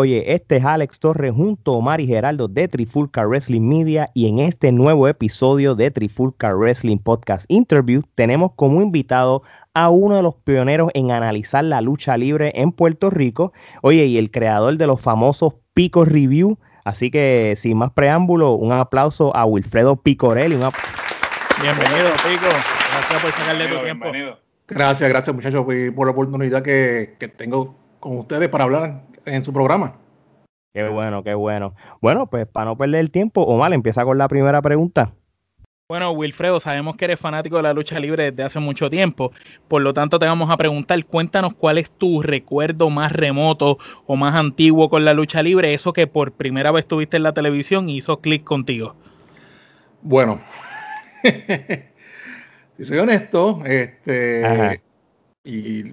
oye, este es Alex Torres junto a Omar y Geraldo de Trifulca Wrestling Media y en este nuevo episodio de Trifulca Wrestling Podcast Interview tenemos como invitado a uno de los pioneros en analizar la lucha libre en Puerto Rico, oye, y el creador de los famosos Pico Review, así que sin más preámbulo, un aplauso a Wilfredo Picorelli. Bienvenido, Pico. Gracias por sacarle tu tiempo. Gracias, gracias muchachos por la oportunidad que, que tengo con ustedes para hablar en su programa. Qué bueno, qué bueno. Bueno, pues para no perder el tiempo, Omar, empieza con la primera pregunta. Bueno, Wilfredo, sabemos que eres fanático de la lucha libre desde hace mucho tiempo, por lo tanto te vamos a preguntar, cuéntanos cuál es tu recuerdo más remoto o más antiguo con la lucha libre, eso que por primera vez tuviste en la televisión y hizo clic contigo. Bueno, si soy honesto, este, y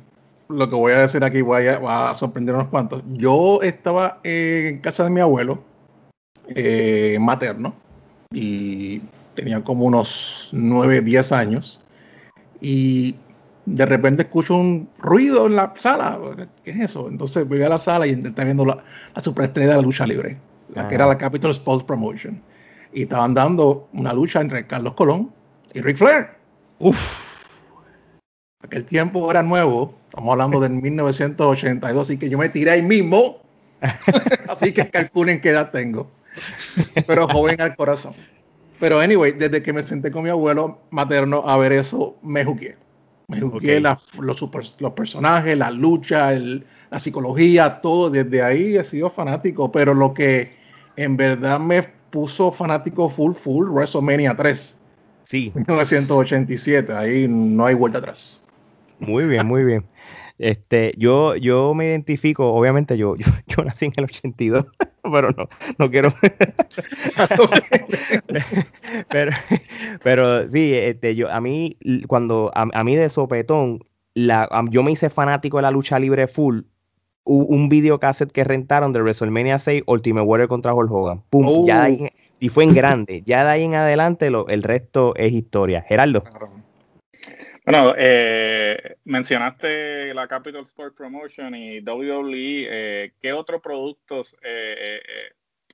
lo que voy a decir aquí va a sorprender a unos cuantos. Yo estaba en casa de mi abuelo eh, materno y tenía como unos 9, 10 años y de repente escucho un ruido en la sala. ¿Qué es eso? Entonces voy a la sala y intenté viendo la, la superestrella de la lucha libre, la que era la Capital Sports Promotion. Y estaban dando una lucha entre Carlos Colón y Ric Flair. Uf. Aquel tiempo era nuevo Estamos hablando del 1982, así que yo me tiré ahí mismo. así que calculen qué edad tengo. Pero joven al corazón. Pero anyway, desde que me senté con mi abuelo materno a ver eso, me jugué. Me jugué los, los, personajes, la lucha, la psicología, todo. Desde ahí he sido fanático. Pero lo que en verdad me puso fanático full, full, WrestleMania 3. Sí. 1987. Ahí no hay vuelta atrás. Muy bien, muy bien. Este, yo, yo me identifico, obviamente yo, yo, nací en el 82, pero no, no quiero. pero, pero sí, este, yo, a mí, cuando, a, mí de sopetón, la, yo me hice fanático de la lucha libre full. Un video cassette que rentaron de WrestleMania 6 Ultimate Warrior contra Hulk Hogan. Pum, ya oh. y fue en grande. Ya de ahí en adelante lo, el resto es historia. Geraldo. Bueno, eh, mencionaste la Capital Sport Promotion y WWE. Eh, ¿Qué otros productos eh,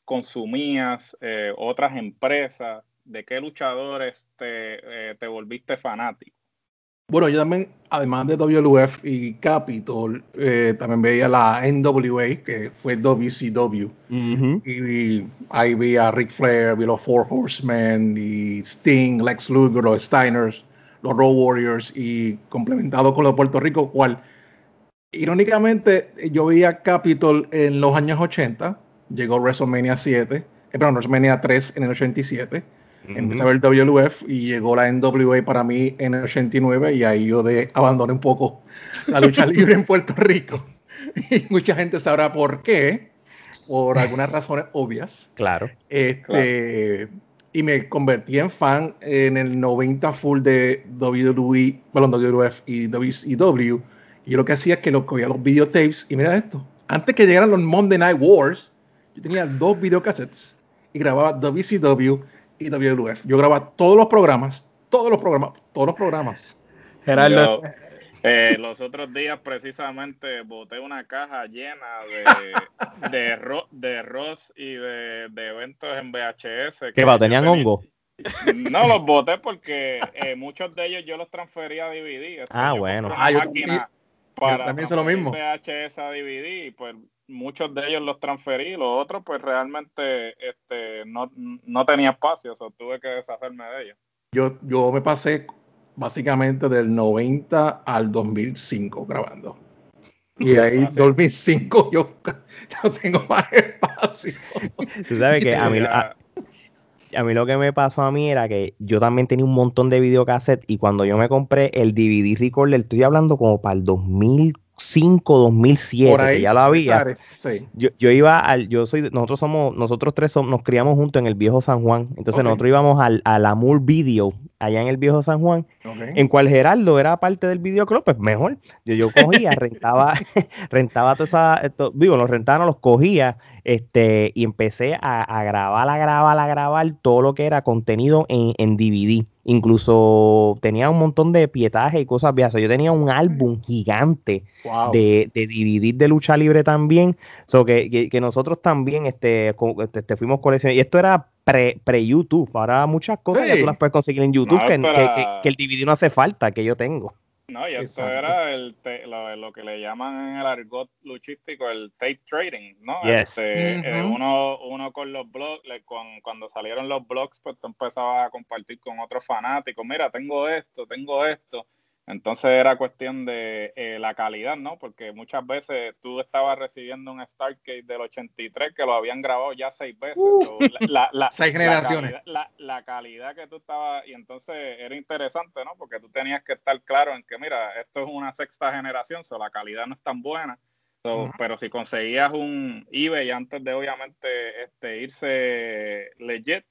consumías? ¿Otras empresas? ¿De qué luchadores te, te, volviste fanático? Bueno, yo también, además de WWF y Capitol, también veía la NWA, que fue WCW. y, ahí vi a Ric Flair, vi los Four Horsemen, y Sting, Lex Luger, los Steiners los Road Warriors y complementado con los de Puerto Rico, cual irónicamente yo vi a Capitol en los años 80, llegó WrestleMania 7, eh, perdón, WrestleMania 3 en el 87, empecé a ver WWF y llegó la NWA para mí en el 89 y ahí yo de abandoné un poco la lucha libre en Puerto Rico. Y mucha gente sabrá por qué, por algunas razones obvias. Claro. Este, y me convertí en fan en el 90 full de WWE, bueno, WWF y WCW. Y yo lo que hacía es que lo cogía los videotapes y mira esto. Antes que llegaran los Monday Night Wars, yo tenía dos videocassettes y grababa WCW y WWF. Yo grababa todos los programas, todos los programas, todos los programas. Gerardo, eh, los otros días precisamente boté una caja llena de, de, de Ross y de, eventos en VHS. ¿Qué va? ¿Tenían hongo? No, los boté porque eh, muchos de ellos yo los transferí a DVD. ah, bueno. Ah, yo, también hice lo mismo. VHS a DVD y pues muchos de ellos los transferí, los otros pues realmente este, no, no tenía espacio, o sea, tuve que deshacerme de ellos. Yo, yo me pasé básicamente del 90 al 2005 grabando. Y ahí, 2005, yo, yo tengo más espacio. Tú sabes que a mí, a, mí lo que me pasó a mí era que yo también tenía un montón de videocassettes y cuando yo me compré el DVD recorder, estoy hablando como para el 2000 2005, 2007, que ya lo había. Yo, yo, iba al, yo soy, nosotros somos, nosotros tres somos, nos criamos juntos en el viejo San Juan. Entonces nosotros íbamos al, al Amur Video allá en el viejo San Juan, en cual Geraldo era parte del videoclub, pues mejor. Yo, yo cogía, rentaba, rentaba toda esa, digo, los rentaban, los cogía, este, y empecé a, grabar, a grabar, a grabar todo lo que era contenido en, en DVD. Incluso tenía un montón de pietajes y cosas viejas. Yo tenía un álbum gigante de, de DVD de lucha libre también. So que, que, nosotros también este, este, este fuimos coleccionando. Y esto era pre-YouTube. Ahora muchas cosas ya tú las puedes conseguir en YouTube que, que, el DVD no hace falta, que yo tengo. No, y esto era el lo, que le llaman en el argot luchístico el tape trading, ¿no? Este, eh, uno, uno con los blogs, cuando salieron los blogs, pues tú empezabas a compartir con otros fanáticos, mira, tengo esto, tengo esto. Entonces era cuestión de eh, la calidad, ¿no? Porque muchas veces tú estabas recibiendo un Stargate del 83 que lo habían grabado ya seis veces. Uh. la, seis generaciones. La calidad, que tú estabas, y entonces era interesante, ¿no? Porque tú tenías que estar claro en que, mira, esto es una sexta generación, o la calidad no es tan buena. Pero si conseguías un eBay antes de obviamente este, irse legit,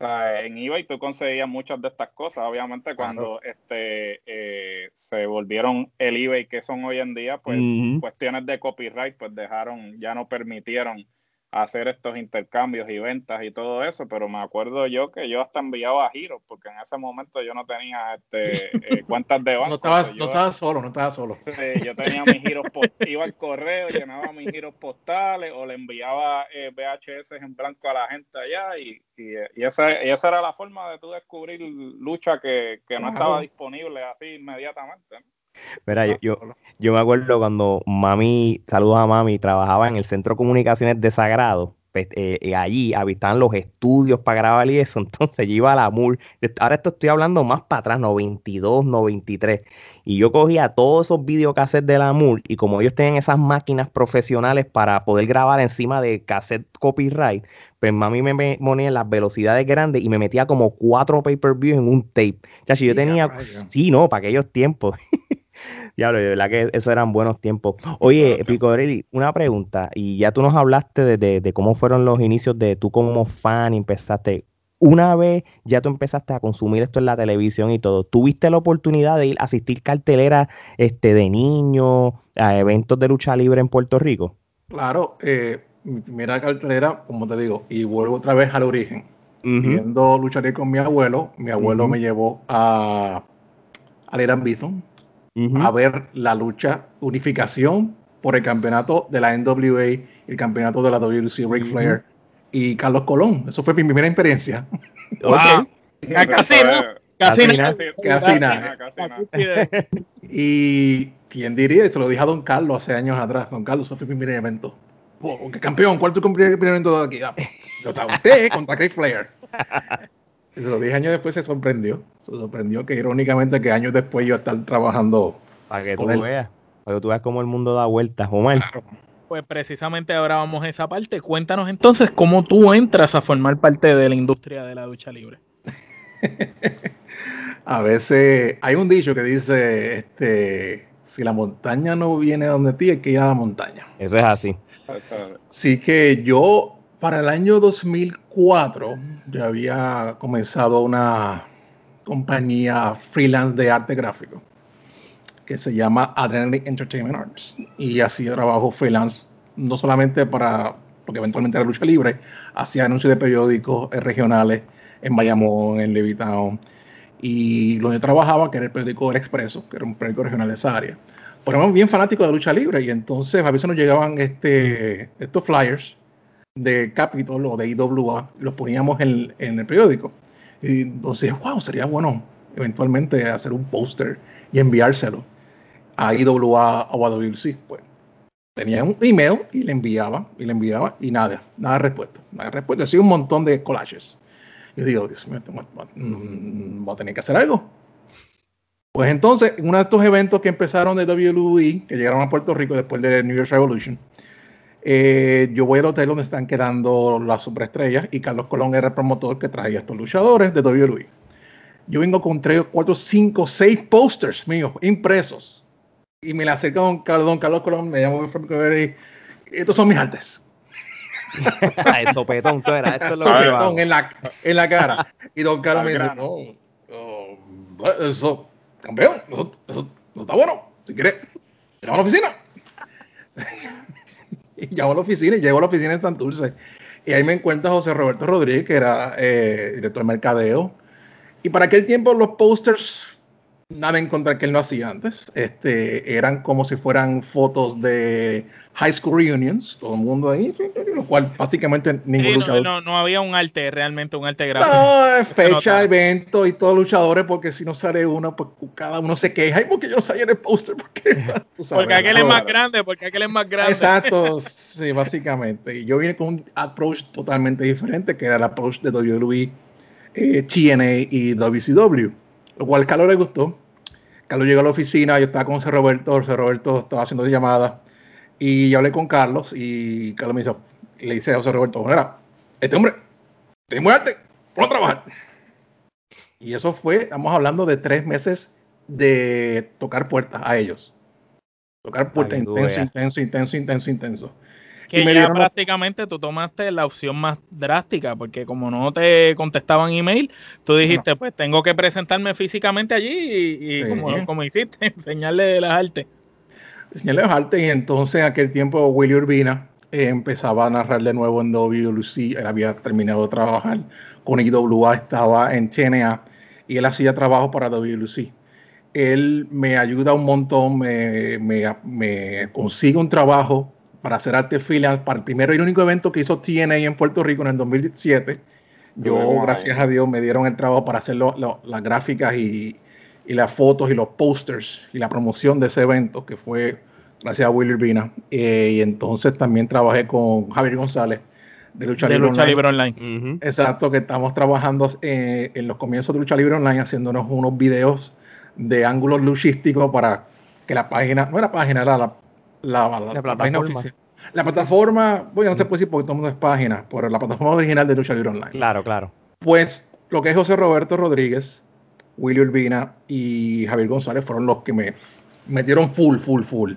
en eBay tú conseguías muchas de estas cosas. Obviamente, cuando este eh, se volvieron el eBay que son hoy en día, pues cuestiones de copyright, pues dejaron, ya no permitieron hacer estos intercambios y ventas y todo eso, pero me acuerdo yo que yo hasta enviaba a giros, porque en ese momento yo no tenía este, eh, cuentas de banco. No estabas, no estabas solo, no estabas solo. yo tenía mis giros, iba al correo, llenaba mis giros postales o le enviaba eh, VHS en blanco a la gente allá y, y, esa, era la forma de tú descubrir lucha que, que no estaba disponible así inmediatamente. Mira, yo, yo, me acuerdo cuando mami, saludos a mami, trabajaba en el Centro de Comunicaciones de Sagrado. Pues, eh, eh, allí habitaban los estudios para grabar y eso. Entonces yo iba a la MUR. Ahora esto estoy hablando más para atrás, 92, 93. Y yo cogía todos esos videocassettes de la MUR y como ellos tenían esas máquinas profesionales para poder grabar encima de cassette copyright, pues mami me ponía en las velocidades grandes y me metía como cuatro pay-per-view en un tape. Ya si yo tenía, sí, no, para aquellos tiempos. Ya, de verdad que esos eran buenos tiempos. Oye, Picorelli, una pregunta, y ya tú nos hablaste de, cómo fueron los inicios de tú como fan, empezaste, una vez ya tú empezaste a consumir esto en la televisión y todo, ¿tuviste la oportunidad de ir a asistir cartelera este, de niños a eventos de lucha libre en Puerto Rico? Claro, eh, mi primera cartelera, como te digo, y vuelvo otra vez al origen. Viendo luchar con mi abuelo, mi abuelo me llevó a, a Irán Bison, a ver la lucha unificación por el campeonato de la NWA y el campeonato de la WC Ric Flair y Carlos Colón. Eso fue mi primera experiencia. Casi, casi, casi, nada. Y quién diría, se lo dije a Don Carlos hace años atrás. Don Carlos, eso fue mi primer evento. Oh, ¿Qué campeón? ¿Cuál tu primer evento de aquí? Ah, yo te contra Ric Flair. Y se lo dije años después, se sorprendió. Se sorprendió que irónicamente que años después yo estar trabajando. Para que tú veas, para que tú veas cómo el mundo da vueltas, Omar. Pues precisamente ahora vamos a esa parte. Cuéntanos entonces cómo tú entras a formar parte de la industria de la ducha libre. a veces hay un dicho que dice, este, si la montaña no viene donde ti, hay que ir a la montaña. Eso es así. Así que yo para el año 2004 ya había comenzado una compañía freelance de arte gráfico que se llama Adrenaline Entertainment Arts. Y así trabajo freelance, no solamente para, porque eventualmente era lucha libre, hacía anuncios de periódicos regionales en Bayamón, en Levittown. Y donde trabajaba, que era el periódico El Expreso, que era un periódico regional de esa área. Pero éramos bien fanáticos de lucha libre y entonces a veces nos llegaban este, estos flyers de Capitol o de IWA, los poníamos en, el periódico. Y entonces, wow, sería bueno eventualmente hacer un póster y enviárselo a IWA o a WC. Pues tenía un email y le enviaba, y le enviaba, y nada, nada de respuesta. Nada de respuesta. Así un montón de collages. Y digo, Dios mío, mm, voy a tener que hacer algo. Pues entonces, en uno de estos eventos que empezaron de WWE, que llegaron a Puerto Rico después de New Year's Revolution, eh, yo voy al hotel donde están quedando las superestrellas y Carlos Colón era el promotor que traía a estos luchadores de WWE. Yo vengo con 3, 4, 5, 6 posters míos impresos y me la acerca don, don Carlos Colón, me llamo y estos son mis artes. el sopetón, tú era, esto es lo sopetón en la, en la cara. Y don Carlos me dice, no, eso, campeón, eso, eso, está bueno. Si quieres, llama a la oficina. y llamo a la oficina y llego a la oficina en Santurce. Y ahí me encuentra José Roberto Rodríguez, que era eh, director de mercadeo. Y para aquel tiempo los posters nada en contra que él no hacía antes. Este, eran como si fueran fotos de high school reunions, todo el mundo ahí, lo cual básicamente ningún luchador. No, no, había un arte, realmente un arte gráfico. No, fecha, evento y todos luchadores, porque si no sale uno, pues cada uno se queja. ¿Y porque yo no salía en el póster? Porque, porque aquel es más grande, porque aquel es más grande. Exacto, sí, básicamente. Y yo vine con un approach totalmente diferente, que era el approach de WWE, eh, TNA y WCW lo cual Carlos le gustó. Carlos llegó a la oficina, yo estaba con José Roberto, José Roberto estaba haciendo llamadas y yo hablé con Carlos y Carlos me hizo, le dice a José Roberto, mira, este hombre, te muerte, por a trabajar. Y eso fue, estamos hablando de tres meses de tocar puertas a ellos. Tocar puertas intenso, intenso, intenso, intenso, intenso. Que ya prácticamente tú tomaste la opción más drástica, porque como no te contestaban email, tú dijiste, pues tengo que presentarme físicamente allí y, como, como, hiciste, enseñarle las artes. Enseñarle las artes y entonces en aquel tiempo Willy Urbina eh, empezaba a narrar de nuevo en WLC, él había terminado de trabajar con IWA, estaba en TNA y él hacía trabajo para WLC él me ayuda un montón, me, me, me, consigue un trabajo para hacer arte freelance para el primero y único evento que hizo TNA en Puerto Rico en el 2017. Yo, gracias a Dios, me dieron el trabajo para hacer las gráficas y, y, las fotos y los posters y la promoción de ese evento, que fue gracias a Willy Urbina. Eh, y entonces también trabajé con Javier González de Lucha, Libre, Online. Exacto, que estamos trabajando eh, en los comienzos de Lucha Libre Online, haciéndonos unos videos de ángulos luchísticos para que la página, no era página, era la, la, la, plataforma. La plataforma, bueno, no se puede decir porque todo el mundo es página, pero la plataforma original de Lucha Libre Online. Claro, claro. Pues lo que es José Roberto Rodríguez, Willy Urbina y Javier González fueron los que me metieron full, full, full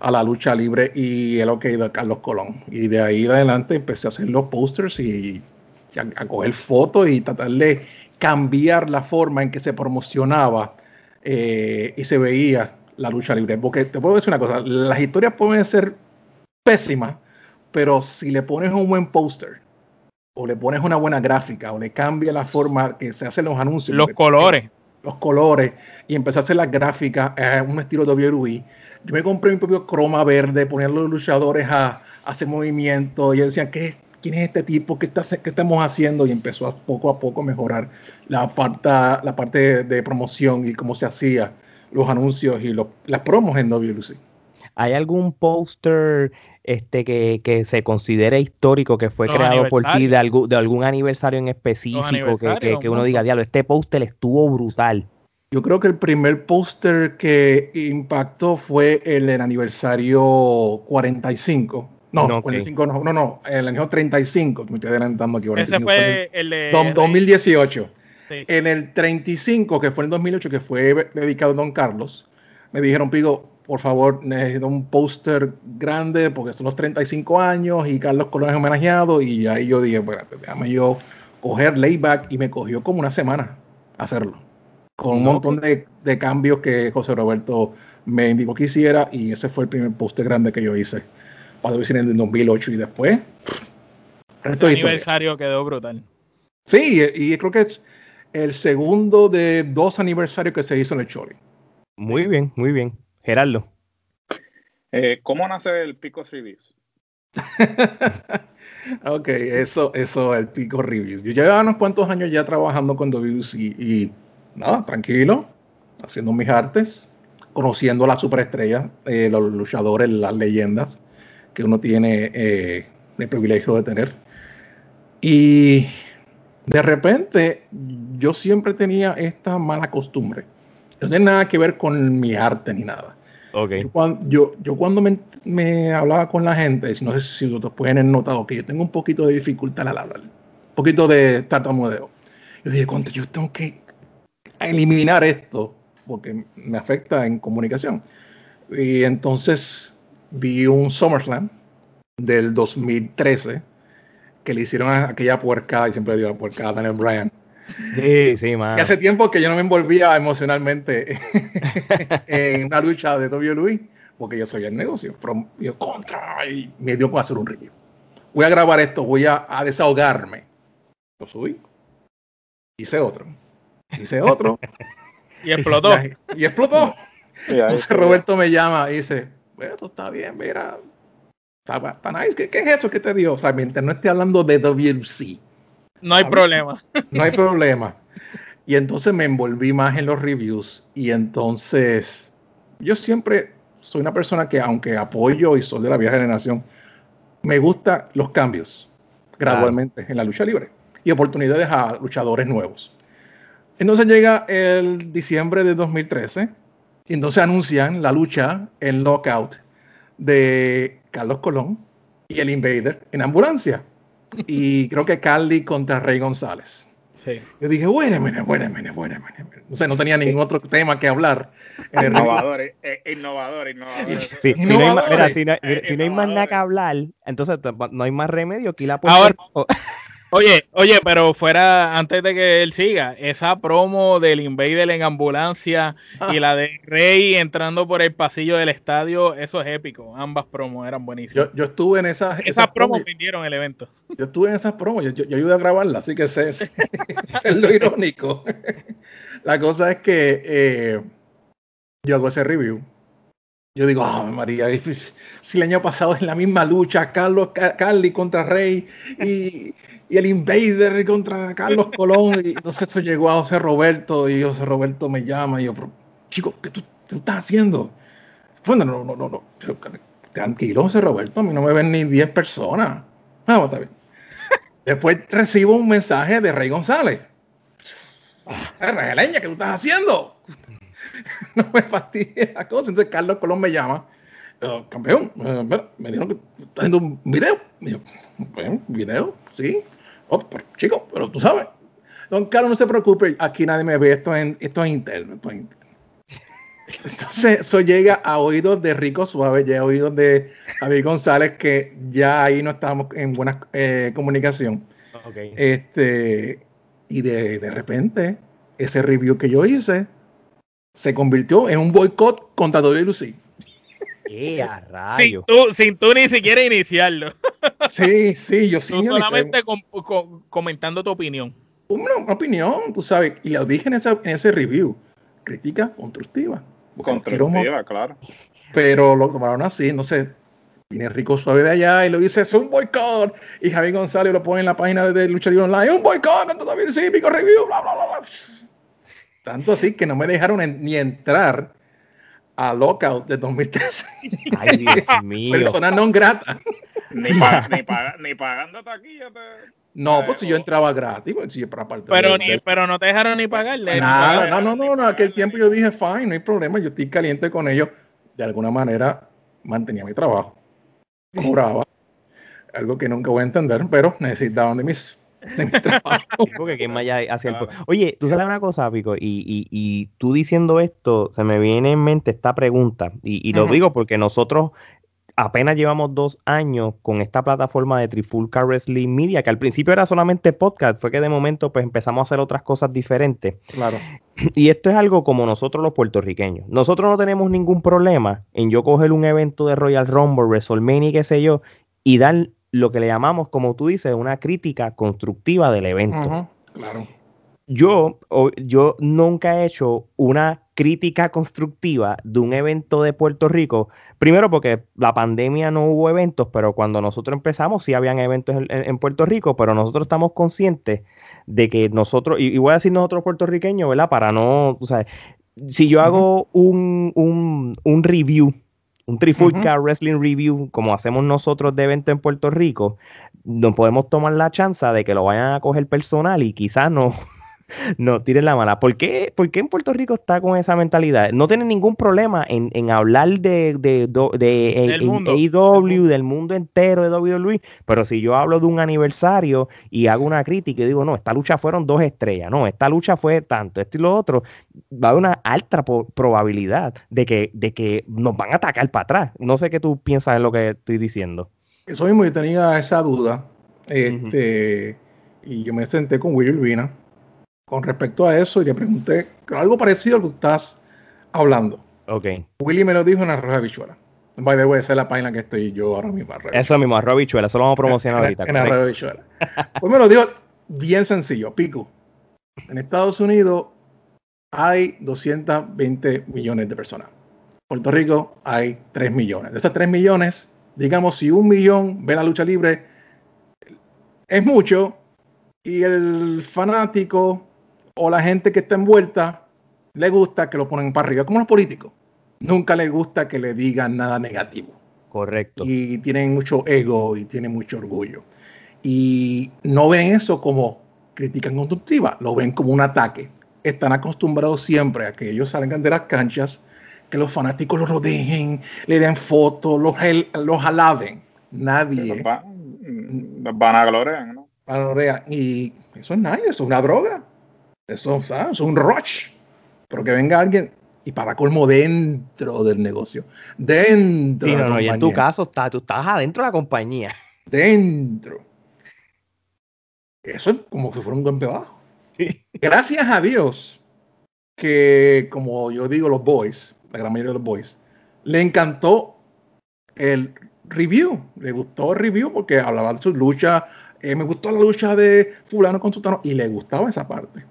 a la lucha libre y el OK de Carlos Colón. Y de ahí de adelante empecé a hacer los posters y a, coger fotos y tratar de cambiar la forma en que se promocionaba eh, y se veía la lucha libre. Porque te puedo decir una cosa, las historias pueden ser pésimas, pero si le pones un buen póster, o le pones una buena gráfica, o le cambia la forma que se hacen los anuncios. Los colores. Los colores, y empecé a hacer las gráficas a un estilo de WWE. Yo me compré mi propio croma verde, poner los luchadores a, hacer movimientos, y decían, ¿qué, ¿quién es este tipo? ¿Qué, está, ¿Qué estamos haciendo? Y empezó a poco a poco mejorar la parte, la parte de promoción y cómo se hacía los anuncios y los, las promos en WLC. ¿Hay algún póster este, que, que, se considere histórico, que fue creado por ti de, algún, de algún aniversario en específico, que, que, uno diga, diablo, este póster estuvo brutal? Yo creo que el primer póster que impactó fue el del aniversario 45. No, no, 45, no, no, no, el año 35, me estoy adelantando aquí. Ese fue el de... 2018. En el 35, que fue en 2008, que fue dedicado a Don Carlos, me dijeron, Pigo, por favor, necesito un póster grande porque son los 35 años y Carlos Colón es homenajeado. Y ahí yo dije, bueno, déjame yo coger layback y me cogió como una semana hacerlo. Con un montón de, de, cambios que José Roberto me indicó que hiciera y ese fue el primer póster grande que yo hice para decir en el 2008 y después. El aniversario quedó brutal. Sí, y creo que es el segundo de dos aniversarios que se hizo en el Chori. Muy bien, muy bien. Gerardo. Eh, ¿Cómo nace el Pico Reviews? ok, eso, eso, el Pico Reviews. Yo llevaba unos cuantos años ya trabajando con WC y, nada, tranquilo, haciendo mis artes, conociendo a la superestrella, eh, los luchadores, las leyendas que uno tiene eh, el privilegio de tener. Y de repente yo siempre tenía esta mala costumbre. No tiene nada que ver con mi arte ni nada. Okay. Yo, yo, cuando me, me, hablaba con la gente, no sé si ustedes pueden haber notado que yo tengo un poquito de dificultad al hablar, un poquito de tartamudeo. Yo dije, cuando yo tengo que eliminar esto porque me afecta en comunicación. Y entonces vi un SummerSlam del 2013 que le hicieron a aquella puerca, y siempre digo la puerca a Daniel Bryan. Sí, sí, man. hace tiempo que yo no me envolvía emocionalmente en una lucha de WWE, porque yo soy el negocio. Pero yo contra y me dio para hacer un review. Voy a grabar esto, voy a, desahogarme. Lo subí. Hice otro. Hice otro. y explotó. Y, explotó. Entonces Roberto me llama y dice, bueno, esto está bien, mira. Nice. ¿Qué, es eso que te dio? O sea, mientras no estoy hablando de WC. No hay problema. No hay problema. Y entonces me envolví más en los reviews. Y entonces, yo siempre soy una persona que, aunque apoyo y soy de la vieja generación, me gustan los cambios gradualmente en la lucha libre y oportunidades a luchadores nuevos. Entonces llega el diciembre de 2013 y entonces anuncian la lucha en Lockout de Carlos Colón y el Invader en ambulancia. Y creo que Carly contra Rey González. Yo dije, bueno, bueno, bueno, bueno, bueno, O sea, no tenía ningún otro tema que hablar. innovador, innovador, innovador. si, no hay, más nada que hablar, entonces no hay más remedio que la Ahora, Oye, oye, pero fuera, antes de que él siga, esa promo del Invader en ambulancia y la de Rey entrando por el pasillo del estadio, eso es épico. Ambas promos eran buenísimas. Yo, estuve en esas. Esas, promos vendieron el evento. Yo estuve en esas promos, yo, ayudé a grabarla, así que es lo irónico. la cosa es que eh, yo hago ese review. Yo digo, oh, María, si el año pasado es la misma lucha, Carlos, Carly contra Rey y y el Invader contra Carlos Colón. Y entonces eso llegó a José Roberto y José Roberto me llama y yo, chico, ¿qué tú, estás haciendo? Bueno, no, no, no, no. Tranquilo, José Roberto, a mí no me ven ni 10 personas. Ah, está bien. Después recibo un mensaje de Rey González. Ah, ¿qué tú estás haciendo? no me fastidies la cosa. Entonces Carlos Colón me llama. campeón, eh, me dijeron que estás haciendo un video. Y yo, ¿un video? Sí. Oh, chico, pero tú sabes. Don Carlos, no se preocupe, aquí nadie me ve, esto es, esto es interno, Entonces, eso llega a oídos de Rico Suave, ya a oídos de David González, que ya ahí no estábamos en buena eh, comunicación. Este, y de, de, repente, ese review que yo hice se convirtió en un boicot contra Lucy. Sin tú, sin tú ni siquiera iniciarlo. Sí, sí, yo sí. Tú solamente comentando tu opinión. Una, opinión, tú sabes, y lo dije en, ese review. Crítica constructiva. Constructiva, claro. Pero lo tomaron así, no sé. Viene Rico Suave de allá y lo dice, es un boicot. Y Javier González lo pone en la página de Lucha Libre Online, un boicot con todo sí, pico review, bla, bla, bla, Tanto así que no me dejaron ni entrar a Lockout de 2013. Ay, Dios mío. Persona no grata. Ni, ni, ni pagando taquilla. No, pues si yo entraba gratis, pues, si para parte pero, ni, pero no te dejaron ni pagarle. Nada, no, no, no, no, aquel tiempo yo dije, fine, no hay problema, yo estoy caliente con ellos. De alguna manera mantenía mi trabajo. Cobraba. Algo que nunca voy a entender, pero necesitaban de mis Oye, tú sabes una cosa, Pico, y, tú diciendo esto, se me viene en mente esta pregunta, y, lo digo porque nosotros apenas llevamos dos años con esta plataforma de Trifulca Wrestling Media, que al principio era solamente podcast, fue que de momento pues empezamos a hacer otras cosas diferentes. Claro. Y esto es algo como nosotros los puertorriqueños. Nosotros no tenemos ningún problema en yo coger un evento de Royal Rumble, WrestleMania, qué sé yo, y dar lo que le llamamos, como tú dices, una crítica constructiva del evento. claro. Yo, yo nunca he hecho una crítica constructiva de un evento de Puerto Rico. Primero porque la pandemia no hubo eventos, pero cuando nosotros empezamos sí habían eventos en, Puerto Rico, pero nosotros estamos conscientes de que nosotros, y, voy a decir nosotros puertorriqueños, ¿verdad? Para no, o sea, si yo hago un, un, un review un Trifulca Wrestling Review, como hacemos nosotros de evento en Puerto Rico, nos podemos tomar la chance de que lo vayan a coger personal y quizás no, no, tiren la mala. ¿Por qué, en Puerto Rico está con esa mentalidad? No tienen ningún problema en, hablar de, de, de, del mundo. AEW, del mundo entero de WWE, pero si yo hablo de un aniversario y hago una crítica y digo, no, esta lucha fueron dos estrellas, no, esta lucha fue tanto, esto y lo otro, va a haber una alta probabilidad de que, de que nos van a atacar para atrás. No sé qué tú piensas en lo que estoy diciendo. Eso mismo, yo tenía esa duda. Este, Y yo me senté con Will Urbina con respecto a eso y le pregunté algo parecido a lo que estás hablando. Ok. Willy me lo dijo en Arroz Bichuela. By the way, esa es la página que estoy yo ahora mismo. Eso mismo, Arroz Bichuela. Eso lo vamos a promocionar ahorita. En, Arroz Bichuela. Pues me lo dijo bien sencillo, pico. En Estados Unidos hay 220 millones de personas. Puerto Rico hay 3 millones. De esas 3 millones, digamos, si un millón ve la lucha libre, es mucho. Y el fanático o la gente que está envuelta le gusta que lo ponen para arriba, como los políticos. Nunca le gusta que le digan nada negativo. Correcto. Y tienen mucho ego y tienen mucho orgullo. Y no ven eso como crítica constructiva, lo ven como un ataque. Están acostumbrados siempre a que ellos salgan de las canchas, que los fanáticos los rodeen, le den fotos, los, los alaben. Nadie. Los, van a gloriar, ¿no? Y eso es nadie, eso es una droga. Eso, es un rush. Pero que venga alguien y para colmo dentro del negocio. Dentro. Sí, no, no, y en tu caso está, tú estás adentro de la compañía. Dentro. Eso es como que fuera un golpe bajo. Gracias a Dios que, como yo digo, los boys, la gran mayoría de los boys, le encantó el review. Le gustó el review porque hablaba de su lucha. Eh, me gustó la lucha de fulano con sultano y le gustaba esa parte.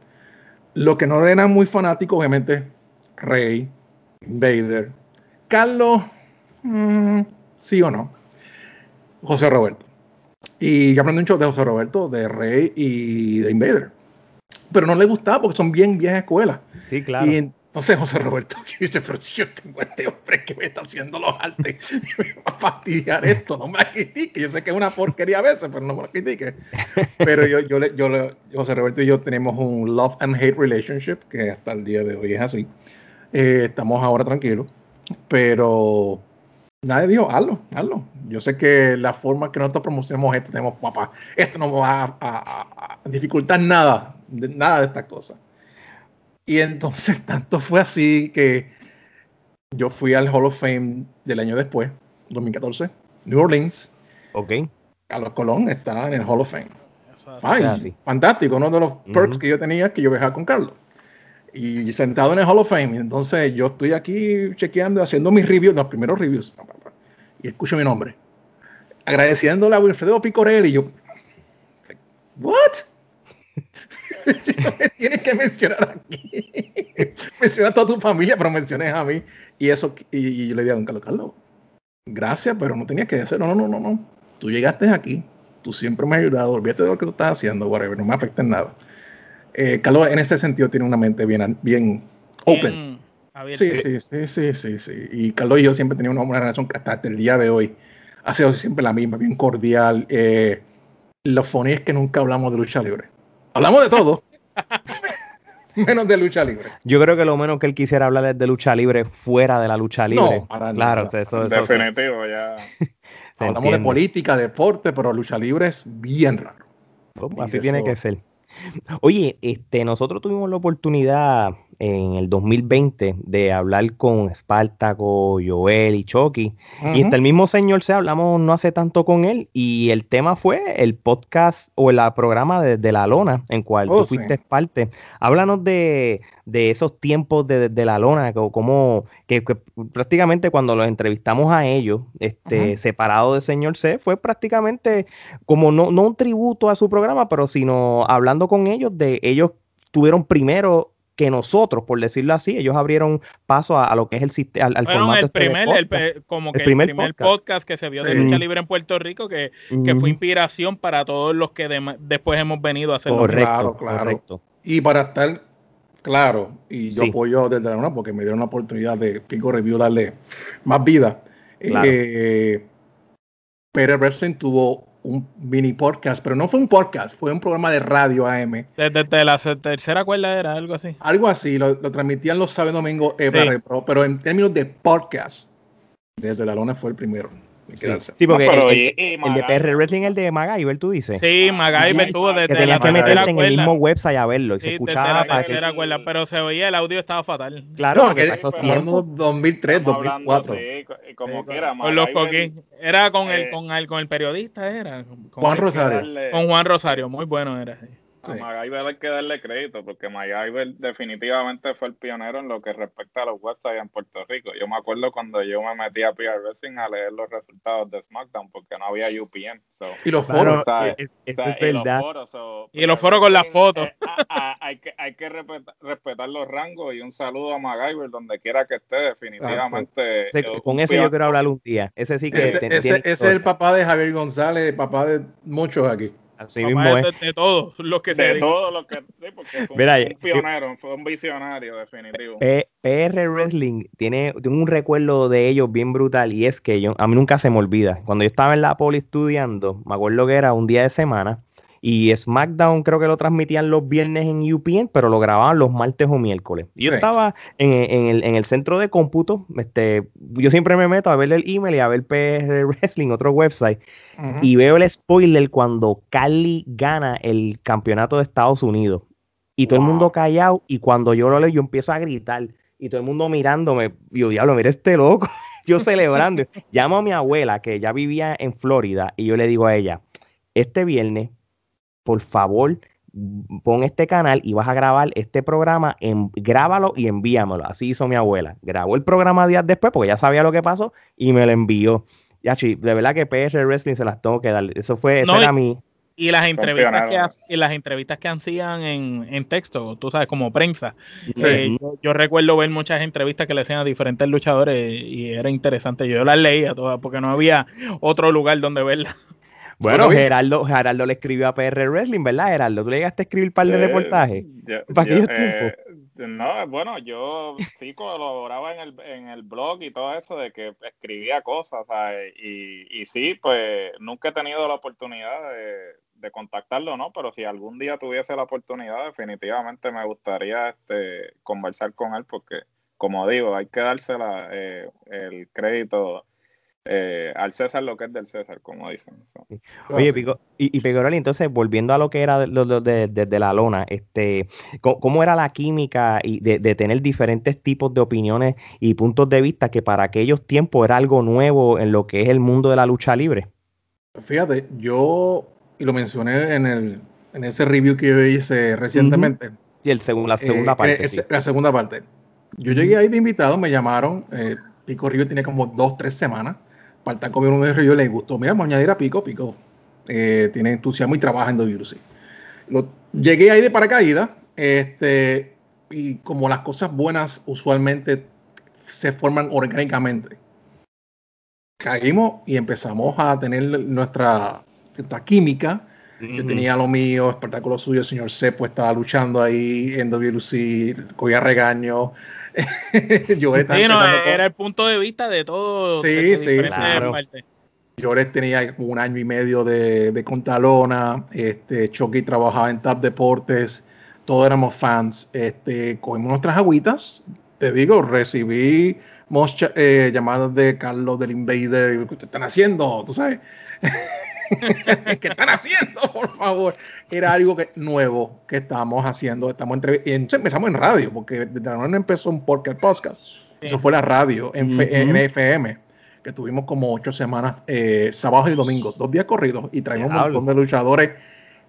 Lo que no era muy fanático, obviamente, Rey, Vader, Carlos, mm, sí o no, José Roberto. Y yo aprendí mucho de José Roberto, de Rey y de Invader. Pero no le gustaba porque son bien viejas escuelas. Sí, claro. Y entonces José Roberto dice, pero si yo tengo este hombre que me está haciendo los artes, me va a fastidiar esto, no me la critique. Yo sé que es una porquería a veces, pero no me la critique. Pero yo, yo, yo, José Roberto y yo tenemos un love and hate relationship, que hasta el día de hoy es así. Eh, estamos ahora tranquilos, pero nadie dijo, hazlo, hazlo. Yo sé que la forma que nosotros promocionamos esto, tenemos, papá, esto no va a, dificultar nada, nada de estas cosas. Y entonces tanto fue así que yo fui al Hall of Fame del año después, 2014, New Orleans. Ok. Carlos Colón está en el Hall of Fame. Ay, fantástico, uno de los perks que yo tenía que yo viajaba con Carlos y sentado en el Hall of Fame. Entonces yo estoy aquí chequeando, haciendo mis reviews, los primeros reviews, y escucho mi nombre. Agradeciéndole a Wilfredo Picorelli. Y yo, ¿what? tienes que mencionar aquí. Menciona a toda tu familia, pero menciones a mí. Y eso, y, yo le digo a don Carlos, Carlos, gracias, pero no tenías que hacerlo. No, no, no, no. Tú llegaste aquí, tú siempre me has ayudado, olvídate de lo que tú estás haciendo, whatever, no me afecta en nada eh, Carlos en ese sentido tiene una mente bien, bien open. Sí, sí, sí, sí, sí, sí. Y Carlos y yo siempre teníamos una, relación que hasta el día de hoy ha sido siempre la misma, bien cordial. Eh, lo funny es que nunca hablamos de lucha libre. Hablamos de todo. menos de lucha libre. Yo creo que lo menos que él quisiera hablar es de lucha libre fuera de la lucha libre. No, claro, eso, Definitivo, ya. Hablamos de política, deporte, pero lucha libre es bien raro. así tiene que ser. Oye, este, nosotros tuvimos la oportunidad en el 2020 de hablar con Espartaco, Joel y Chucky. Y hasta el mismo señor se hablamos no hace tanto con él. Y el tema fue el podcast o el programa de, La Lona, en cual tú oh, fuiste parte. Háblanos de, esos tiempos de, La Lona, como que, prácticamente cuando los entrevistamos a ellos, este, separado del señor C, fue prácticamente como no, no un tributo a su programa, pero sino hablando con ellos de ellos tuvieron primero que nosotros, por decirlo así, ellos abrieron paso a, lo que es el al, al formato el este primer, el, como que el primer, podcast. que se vio de lucha libre en Puerto Rico, que, que fue inspiración para todos los que después hemos venido a hacerlo. Correcto, claro, correcto. Y para estar claro, y yo apoyo desde la una porque me dieron la oportunidad de Pico Review darle más vida. Eh, pero Wrestling tuvo un mini podcast, pero no fue un podcast, fue un programa de radio AM. Desde, la tercera cuerda era algo así. Algo así, lo, transmitían los sábados domingos, eh, pero en términos de podcast, desde la lona fue el primero. Sí, porque el, de PR Wrestling, el de MacGyver, tú dices. Sí, MacGyver tuvo desde que tenías que meterte en el mismo website a verlo y se escuchaba. Desde la pero se oía, el audio estaba fatal. Claro, no, que esos tiempos 2003, 2004. como que era. Con los Era con el, eh, con el, con el periodista, era. Juan Rosario. Con Juan Rosario, muy bueno era. A MacGyver hay que darle crédito porque MacGyver definitivamente fue el pionero en lo que respecta a los websites en Puerto Rico. Yo me acuerdo cuando yo me metí a PR Wrestling a leer los resultados de SmackDown porque no había UPN. y los foros. es, verdad. y los foros con las fotos. Eh, hay que, hay que respetar, los rangos y un saludo a MacGyver donde quiera que esté, definitivamente. con ese yo quiero hablar un día. Ese sí que. ese es el papá de Javier González, el papá de muchos aquí. Así mismo es. De, todos los que de todos los que sí, porque fue un, pionero, fue un visionario definitivo. PR Wrestling tiene, tengo un recuerdo de ellos bien brutal y es que yo, a mí nunca se me olvida. Cuando yo estaba en la poli estudiando, me acuerdo que era un día de semana y SmackDown creo que lo transmitían los viernes en UPN, pero lo grababan los martes o miércoles. yo estaba en, el, centro de cómputo, este, yo siempre me meto a ver el email y a ver PR Wrestling, otro website, y veo el spoiler cuando Cali gana el campeonato de Estados Unidos. Y todo el mundo callado, y cuando yo lo leo, yo empiezo a gritar, y todo el mundo mirándome, yo, diablo, mira este loco, yo celebrando. Llamo a mi abuela, que ya vivía en Florida, y yo le digo a ella, este viernes por favor, pon este canal y vas a grabar este programa, en, grábalo y envíamelo. Así hizo mi abuela. Grabó el programa días después porque ya sabía lo que pasó y me lo envió. Ya, de verdad que PR Wrestling se las tengo que dar. Eso fue, eso era mi... Y las entrevistas que, y las entrevistas que hacían en, texto, tú sabes, como prensa. Eh, yo, recuerdo ver muchas entrevistas que le hacían a diferentes luchadores y era interesante. Yo las leía todas porque no había otro lugar donde verlas. Bueno, Geraldo, Geraldo le escribió a PR Wrestling, ¿verdad, Geraldo? ¿Tú le llegaste a escribir un par de reportajes? Eh, no, bueno, yo sí colaboraba en el, en el blog y todo eso de que escribía cosas, ¿sabes? Y, y sí, pues nunca he tenido la oportunidad de, de contactarlo, ¿no? Pero si algún día tuviese la oportunidad, definitivamente me gustaría este, conversar con él porque, como digo, hay que dársela eh, el crédito eh, al César lo que es del César, como dicen. Oye, Pico, y, y entonces, volviendo a lo que era desde de, la lona, este, ¿cómo, era la química y de, tener diferentes tipos de opiniones y puntos de vista que para aquellos tiempos era algo nuevo en lo que es el mundo de la lucha libre? Fíjate, yo, y lo mencioné en, el, en ese review que yo hice recientemente. Sí, el la segunda eh, parte. Eh, la segunda parte. Yo llegué ahí de invitado, me llamaron, Pico Río tiene como dos, tres semanas estar comiendo un yo le gustó. Mira, vamos a añadir a Pico. Pico eh, tiene entusiasmo y trabaja en WC. Lo, llegué ahí de paracaídas. Este, y como las cosas buenas usualmente se forman orgánicamente, caímos y empezamos a tener nuestra, química. Yo tenía lo mío, espectáculo suyo, el señor Sepo estaba luchando ahí en WC, cogía regaño, yo era el punto de vista de todo. Sí, sí, claro. Yo tenía un año y medio de, de Contalona, este, Chucky trabajaba en TAP Deportes, todos éramos fans, este, cogimos nuestras agüitas, te digo, recibí eh, llamadas de Carlos del Invader, ¿qué están haciendo? ¿Tú sabes? ¿Qué están haciendo, por favor? Era algo que, nuevo que estábamos haciendo. Estamos y empezamos en radio, porque desde la no empezó un podcast. Eso fue la radio en, FM, que tuvimos como ocho semanas, eh, sábados y domingos, dos días corridos, y traímos un montón de luchadores,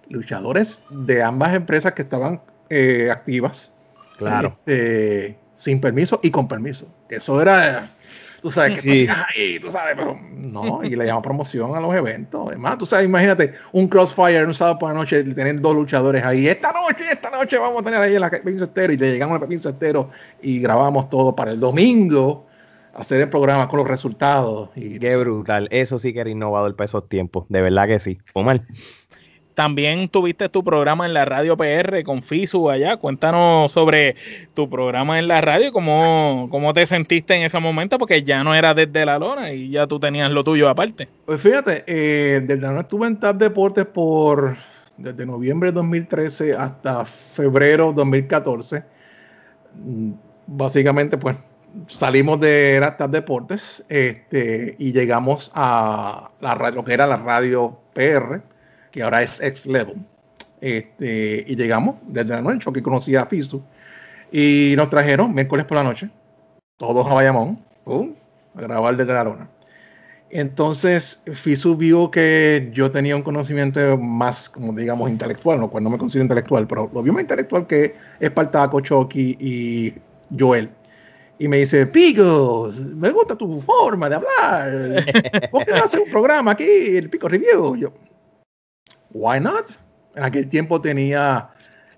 luchadores de ambas empresas que estaban eh, activas. Claro. Este, sin permiso y con permiso. Eso era tú sabes, que sí. ahí, tú sabes, pero no, y le llama promoción a los eventos. Además, tú sabes, imagínate un crossfire un sábado por la noche, tener dos luchadores ahí, esta noche, esta noche vamos a tener ahí en la Pepín Cestero, y le llegamos al Pepín Cestero y grabamos todo para el domingo hacer el programa con los resultados. Y, Qué brutal. Eso sí que era innovador para esos tiempos. De verdad que sí. Omar. También tuviste tu programa en la radio PR con Fisu allá. Cuéntanos sobre tu programa en la radio, cómo, cómo te sentiste en ese momento, porque ya no era desde la lona y ya tú tenías lo tuyo aparte. Pues fíjate, eh, desde la lona estuve en TAP Deportes por desde noviembre de 2013 hasta febrero de 2014. Mm, básicamente, pues salimos de TAP Deportes este, y llegamos a la, lo que era la radio PR que ahora es X Level. Este, y llegamos desde la noche, que conocía a Fisu, y nos trajeron miércoles por la noche, todos a Bayamón, a grabar desde la lona. Entonces, Fisu vio que yo tenía un conocimiento más, como digamos, intelectual, lo cual no me considero intelectual, pero lo vio más intelectual que Espartaco, Chucky y Joel. Y me dice, Pico, me gusta tu forma de hablar. ¿Por qué no hacer un programa aquí, el Pico Review? Yo, why not? En aquel tiempo tenía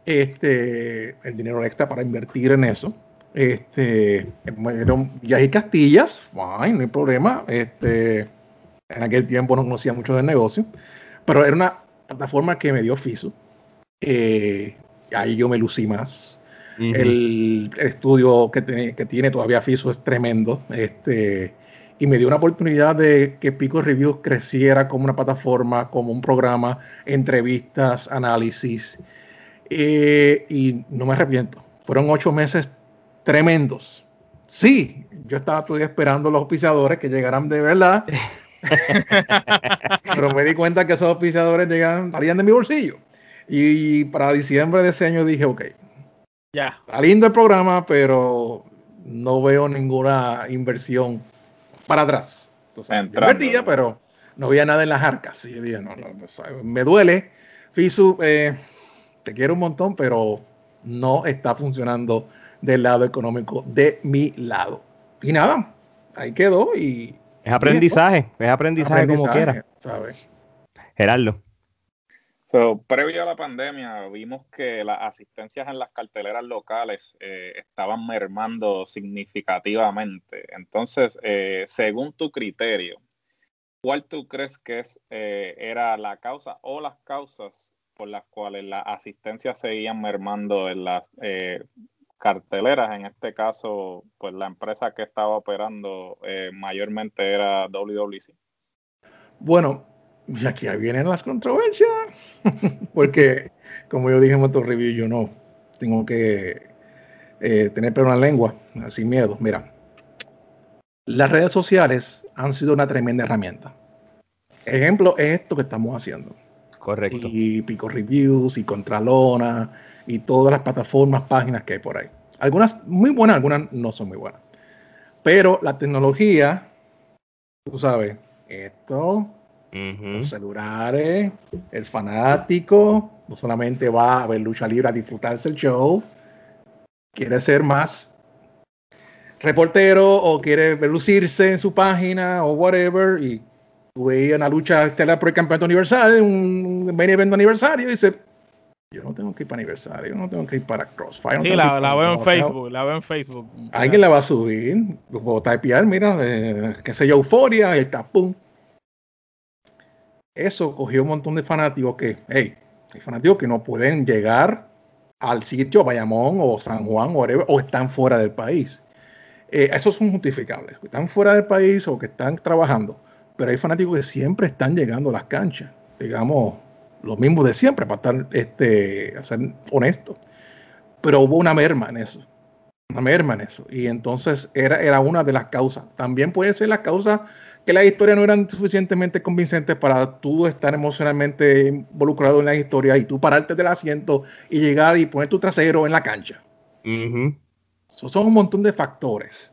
este, el dinero extra para invertir en eso. Este, eran y Castillas, fine, no hay problema. Este, en aquel tiempo no conocía mucho del negocio, pero era una plataforma que me dio FISO. Eh, ahí yo me lucí más. el, estudio que, tiene, que tiene todavía FISO es tremendo. Este, y me dio una oportunidad de que Pico Reviews creciera como una plataforma, como un programa, entrevistas, análisis. Eh, y no me arrepiento. Fueron ocho meses tremendos. Sí, yo estaba todavía esperando los auspiciadores que llegaran de verdad. pero me di cuenta que esos auspiciadores llegaban, salían de mi bolsillo. Y para diciembre de ese año dije, ok, ya. Está lindo el programa, pero no veo ninguna inversión para atrás. Entonces, pero no había nada en las arcas. Y yo dije, no, no, me duele. Fisu, eh, te quiero un montón, pero no está funcionando del lado económico de mi lado. Y nada, ahí quedó y... Es aprendizaje, es aprendizaje, como quiera. Gerardo. Previo a la pandemia vimos que las asistencias en las carteleras locales eh, estaban mermando significativamente. Entonces, eh, según tu criterio, ¿cuál tú crees que es, eh, era la causa o las causas por las cuales las asistencias seguían mermando en las carteleras, en este caso, pues la empresa que estaba operando mayormente era WWC. Bueno, ya aquí vienen las controversias, porque como yo dije en otro review, yo no tengo que eh, tener pero una lengua, sin miedo. Mira, las redes sociales han sido una tremenda herramienta. Ejemplo es esto que estamos haciendo. Correcto. Y Pico Reviews y Contralona y todas las plataformas, páginas que hay por ahí. Algunas muy buenas, algunas no son muy buenas. Pero la tecnología, tú sabes, esto, los celulares, el fanático, no solamente va a ver lucha libre a disfrutarse el show, quiere ser más reportero o quiere lucirse en su página o whatever y veía una lucha estelar por el campeonato universal, un main event aniversario y dice, yo no tengo que ir para aniversario, yo no tengo que ir para Crossfire. sí, la, la veo en Facebook, la veo en Facebook. Alguien la va a subir, puedo typear, mira, eh, qué sé yo, euforia, y está, pum. Eso cogió un montón de fanáticos que, hey, hay fanáticos que no pueden llegar al sitio Bayamón o San Juan o, o están fuera del país. Eh, esos son justificables, que están fuera del país o que están trabajando, pero hay fanáticos que siempre están llegando a las canchas, digamos, lo mismo de siempre, para estar, este, ser honesto. Pero hubo una merma en eso, una merma en eso. Y entonces era, era una de las causas. También puede ser la causa que las historias no eran suficientemente convincentes para tú estar emocionalmente involucrado en la historia y tú pararte del asiento y llegar y poner tu trasero en la cancha. son un montón de factores.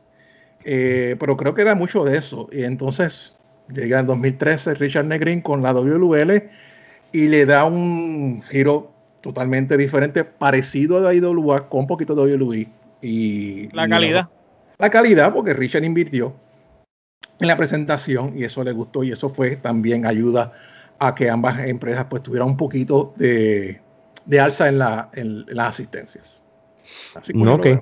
Eh, pero creo que era mucho de eso. Y entonces llega en 2013 Richard Negrin con la WL y le da un giro totalmente diferente, parecido a la IWA, con un poquito de WWE. Y, la calidad. La, calidad, porque Richard invirtió en la presentación y eso le gustó y eso fue también ayuda a que ambas empresas pues tuvieran un poquito de, alza en, la, en, las asistencias. Así que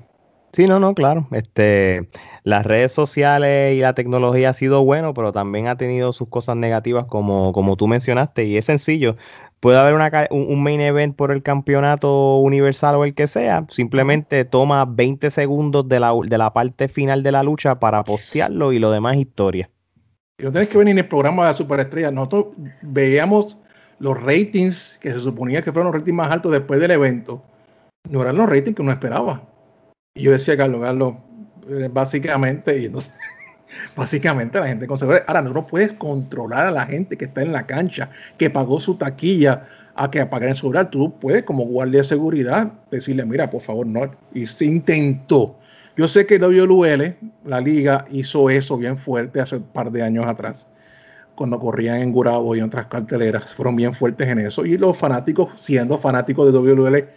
Sí, no, no, claro. Este, las redes sociales y la tecnología ha sido bueno, pero también ha tenido sus cosas negativas, como, como tú mencionaste, y es sencillo. Puede haber un, main event por el campeonato universal o el que sea, simplemente toma 20 segundos de la, de la parte final de la lucha para postearlo y lo demás historia. Y no tenés que venir en el programa de la superestrella. Nosotros veíamos los ratings que se suponía que fueron los ratings más altos después del evento. No eran los ratings que uno esperaba. Y yo decía, Carlos, Carlos, eh, básicamente, y entonces, básicamente la gente conservadora. Ahora, no puedes controlar a la gente que está en la cancha, que pagó su taquilla a que apagar el celular. Tú puedes, como guardia de seguridad, decirle, mira, por favor, no. Y se intentó. Yo sé que WL, la liga, hizo eso bien fuerte hace un par de años atrás. cuando corrían en Gurabo y en otras carteleras, fueron bien fuertes en eso. Y los fanáticos, siendo fanáticos de WWE,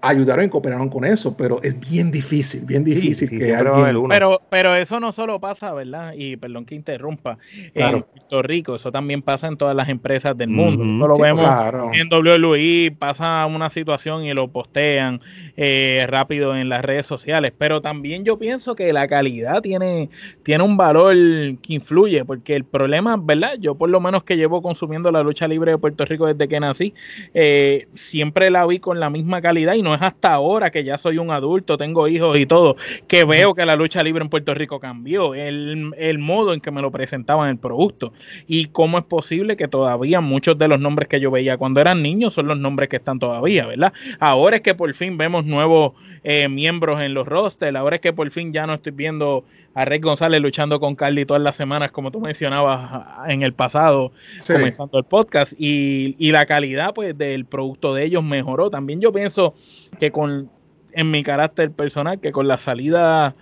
ayudaron y cooperaron con eso, pero es bien difícil, bien difícil que alguien... Pero, pero eso no solo pasa, ¿verdad? Y perdón que interrumpa, en Puerto Rico, eso también pasa en todas las empresas del mundo. Eso lo vemos en WWE, pasa una situación y lo postean eh, rápido en las redes sociales, pero también yo pienso que la calidad tiene, tiene un valor que influye, porque el problema, ¿verdad? Yo por lo menos que llevo consumiendo la lucha libre de Puerto Rico desde que nací, eh, siempre la vi con la misma calidad y no es hasta ahora que ya soy un adulto, tengo hijos y todo, que veo que la lucha libre en Puerto Rico cambió, el, el modo en que me lo presentaban el producto y cómo es posible que todavía muchos de los nombres que yo veía cuando eran niños son los nombres que están todavía, ¿verdad? Ahora es que por fin vemos nuevos eh, miembros en los rosters, ahora es que por fin ya no estoy viendo a Rey González luchando con Carly todas las semanas, como tú mencionabas en el pasado, comenzando el podcast, y, y, la calidad pues del producto de ellos mejoró. También yo pienso que con, en mi carácter personal, que con la salida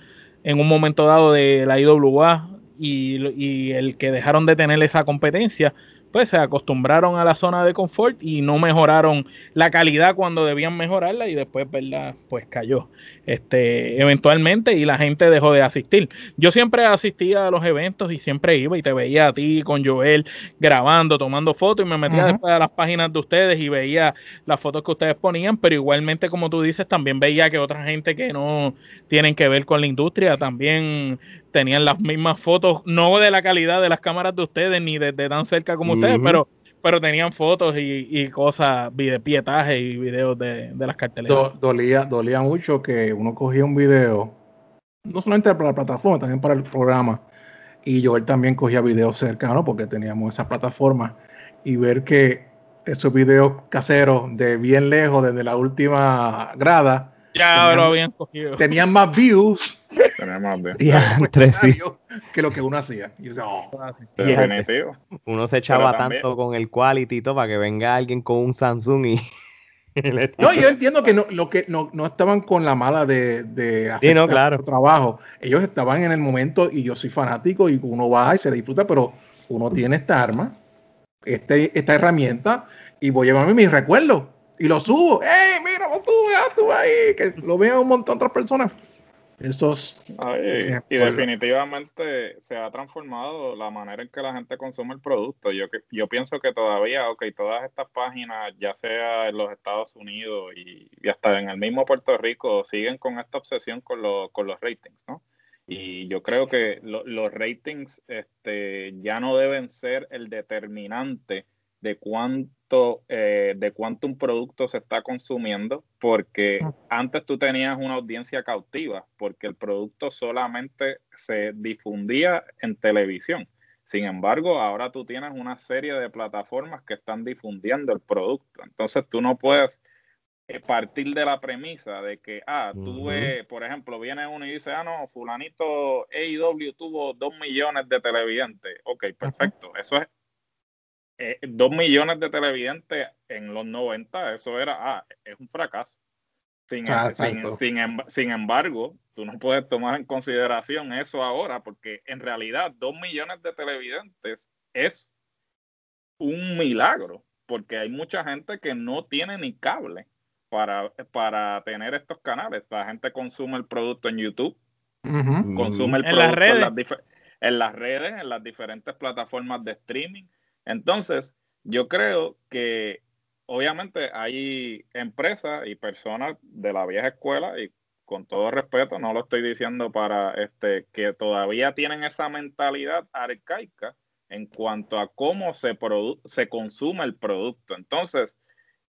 en un momento dado de la IWA y, y el que dejaron de tener esa competencia, pues se acostumbraron a la zona de confort y no mejoraron la calidad cuando debían mejorarla y después, ¿verdad? Pues cayó este, eventualmente y la gente dejó de asistir. Yo siempre asistía a los eventos y siempre iba y te veía a ti con Joel grabando, tomando fotos y me metía después a las páginas de ustedes y veía las fotos que ustedes ponían, pero igualmente como tú dices, también veía que otra gente que no tienen que ver con la industria también tenían las mismas fotos, no de la calidad de las cámaras de ustedes ni desde tan cerca como ustedes, pero pero tenían fotos y, y cosas, pietajes y videos de, las carteleras. dolía, dolía mucho que uno cogía un video, no solamente para la plataforma, también para el programa. Y yo él también cogía videos cercanos porque teníamos esa plataforma y ver que esos videos caseros de bien lejos, desde la última grada, ya tenían, lo habían cogido. Tenían más views. Que lo que uno hacía. Y oh". Uno se echaba tanto con el quality todo para que venga alguien con un Samsung y. no, yo entiendo que no, lo que no, no estaban con la mala de, de hacer no, claro. trabajo. Ellos estaban en el momento y yo soy fanático y uno va y se disfruta, pero uno tiene esta arma, este, esta herramienta y voy a llevarme mis recuerdos y lo subo. ¡Ey, mira, lo tuve, ah, tú ahí! Que lo vean un montón de otras personas. Esos. y definitivamente se ha transformado la manera en que la gente consume el producto. Yo, yo pienso que todavía, ok, todas estas páginas, ya sea en los Estados Unidos y, hasta en el mismo Puerto Rico, siguen con esta obsesión con, con los ratings, ¿no? Y yo creo que los ratings este, ya no deben ser el determinante de cuánto, eh, de cuánto un producto se está consumiendo, porque antes tú tenías una audiencia cautiva, porque el producto solamente se difundía en televisión. Sin embargo, ahora tú tienes una serie de plataformas que están difundiendo el producto. Entonces tú no puedes eh, partir de la premisa de que, ah, tú por ejemplo, viene uno y dice, ah, no, fulanito AEW tuvo dos millones de televidentes. Ok, perfecto. Eso es eh, dos millones de televidentes en los 90, eso era, ah, es un fracaso. Sin, ah, em, sin, embargo, tú no puedes tomar en consideración eso ahora, porque en realidad dos millones de televidentes es un milagro, porque hay mucha gente que no tiene ni cable para, para tener estos canales. La gente consume el producto en YouTube, consume el producto en las redes, en las diferentes plataformas de streaming entonces, yo creo que obviamente hay empresas y personas de la vieja escuela y con todo respeto, no lo estoy diciendo para este que todavía tienen esa mentalidad arcaica en cuanto a cómo se, se consume el producto. Entonces,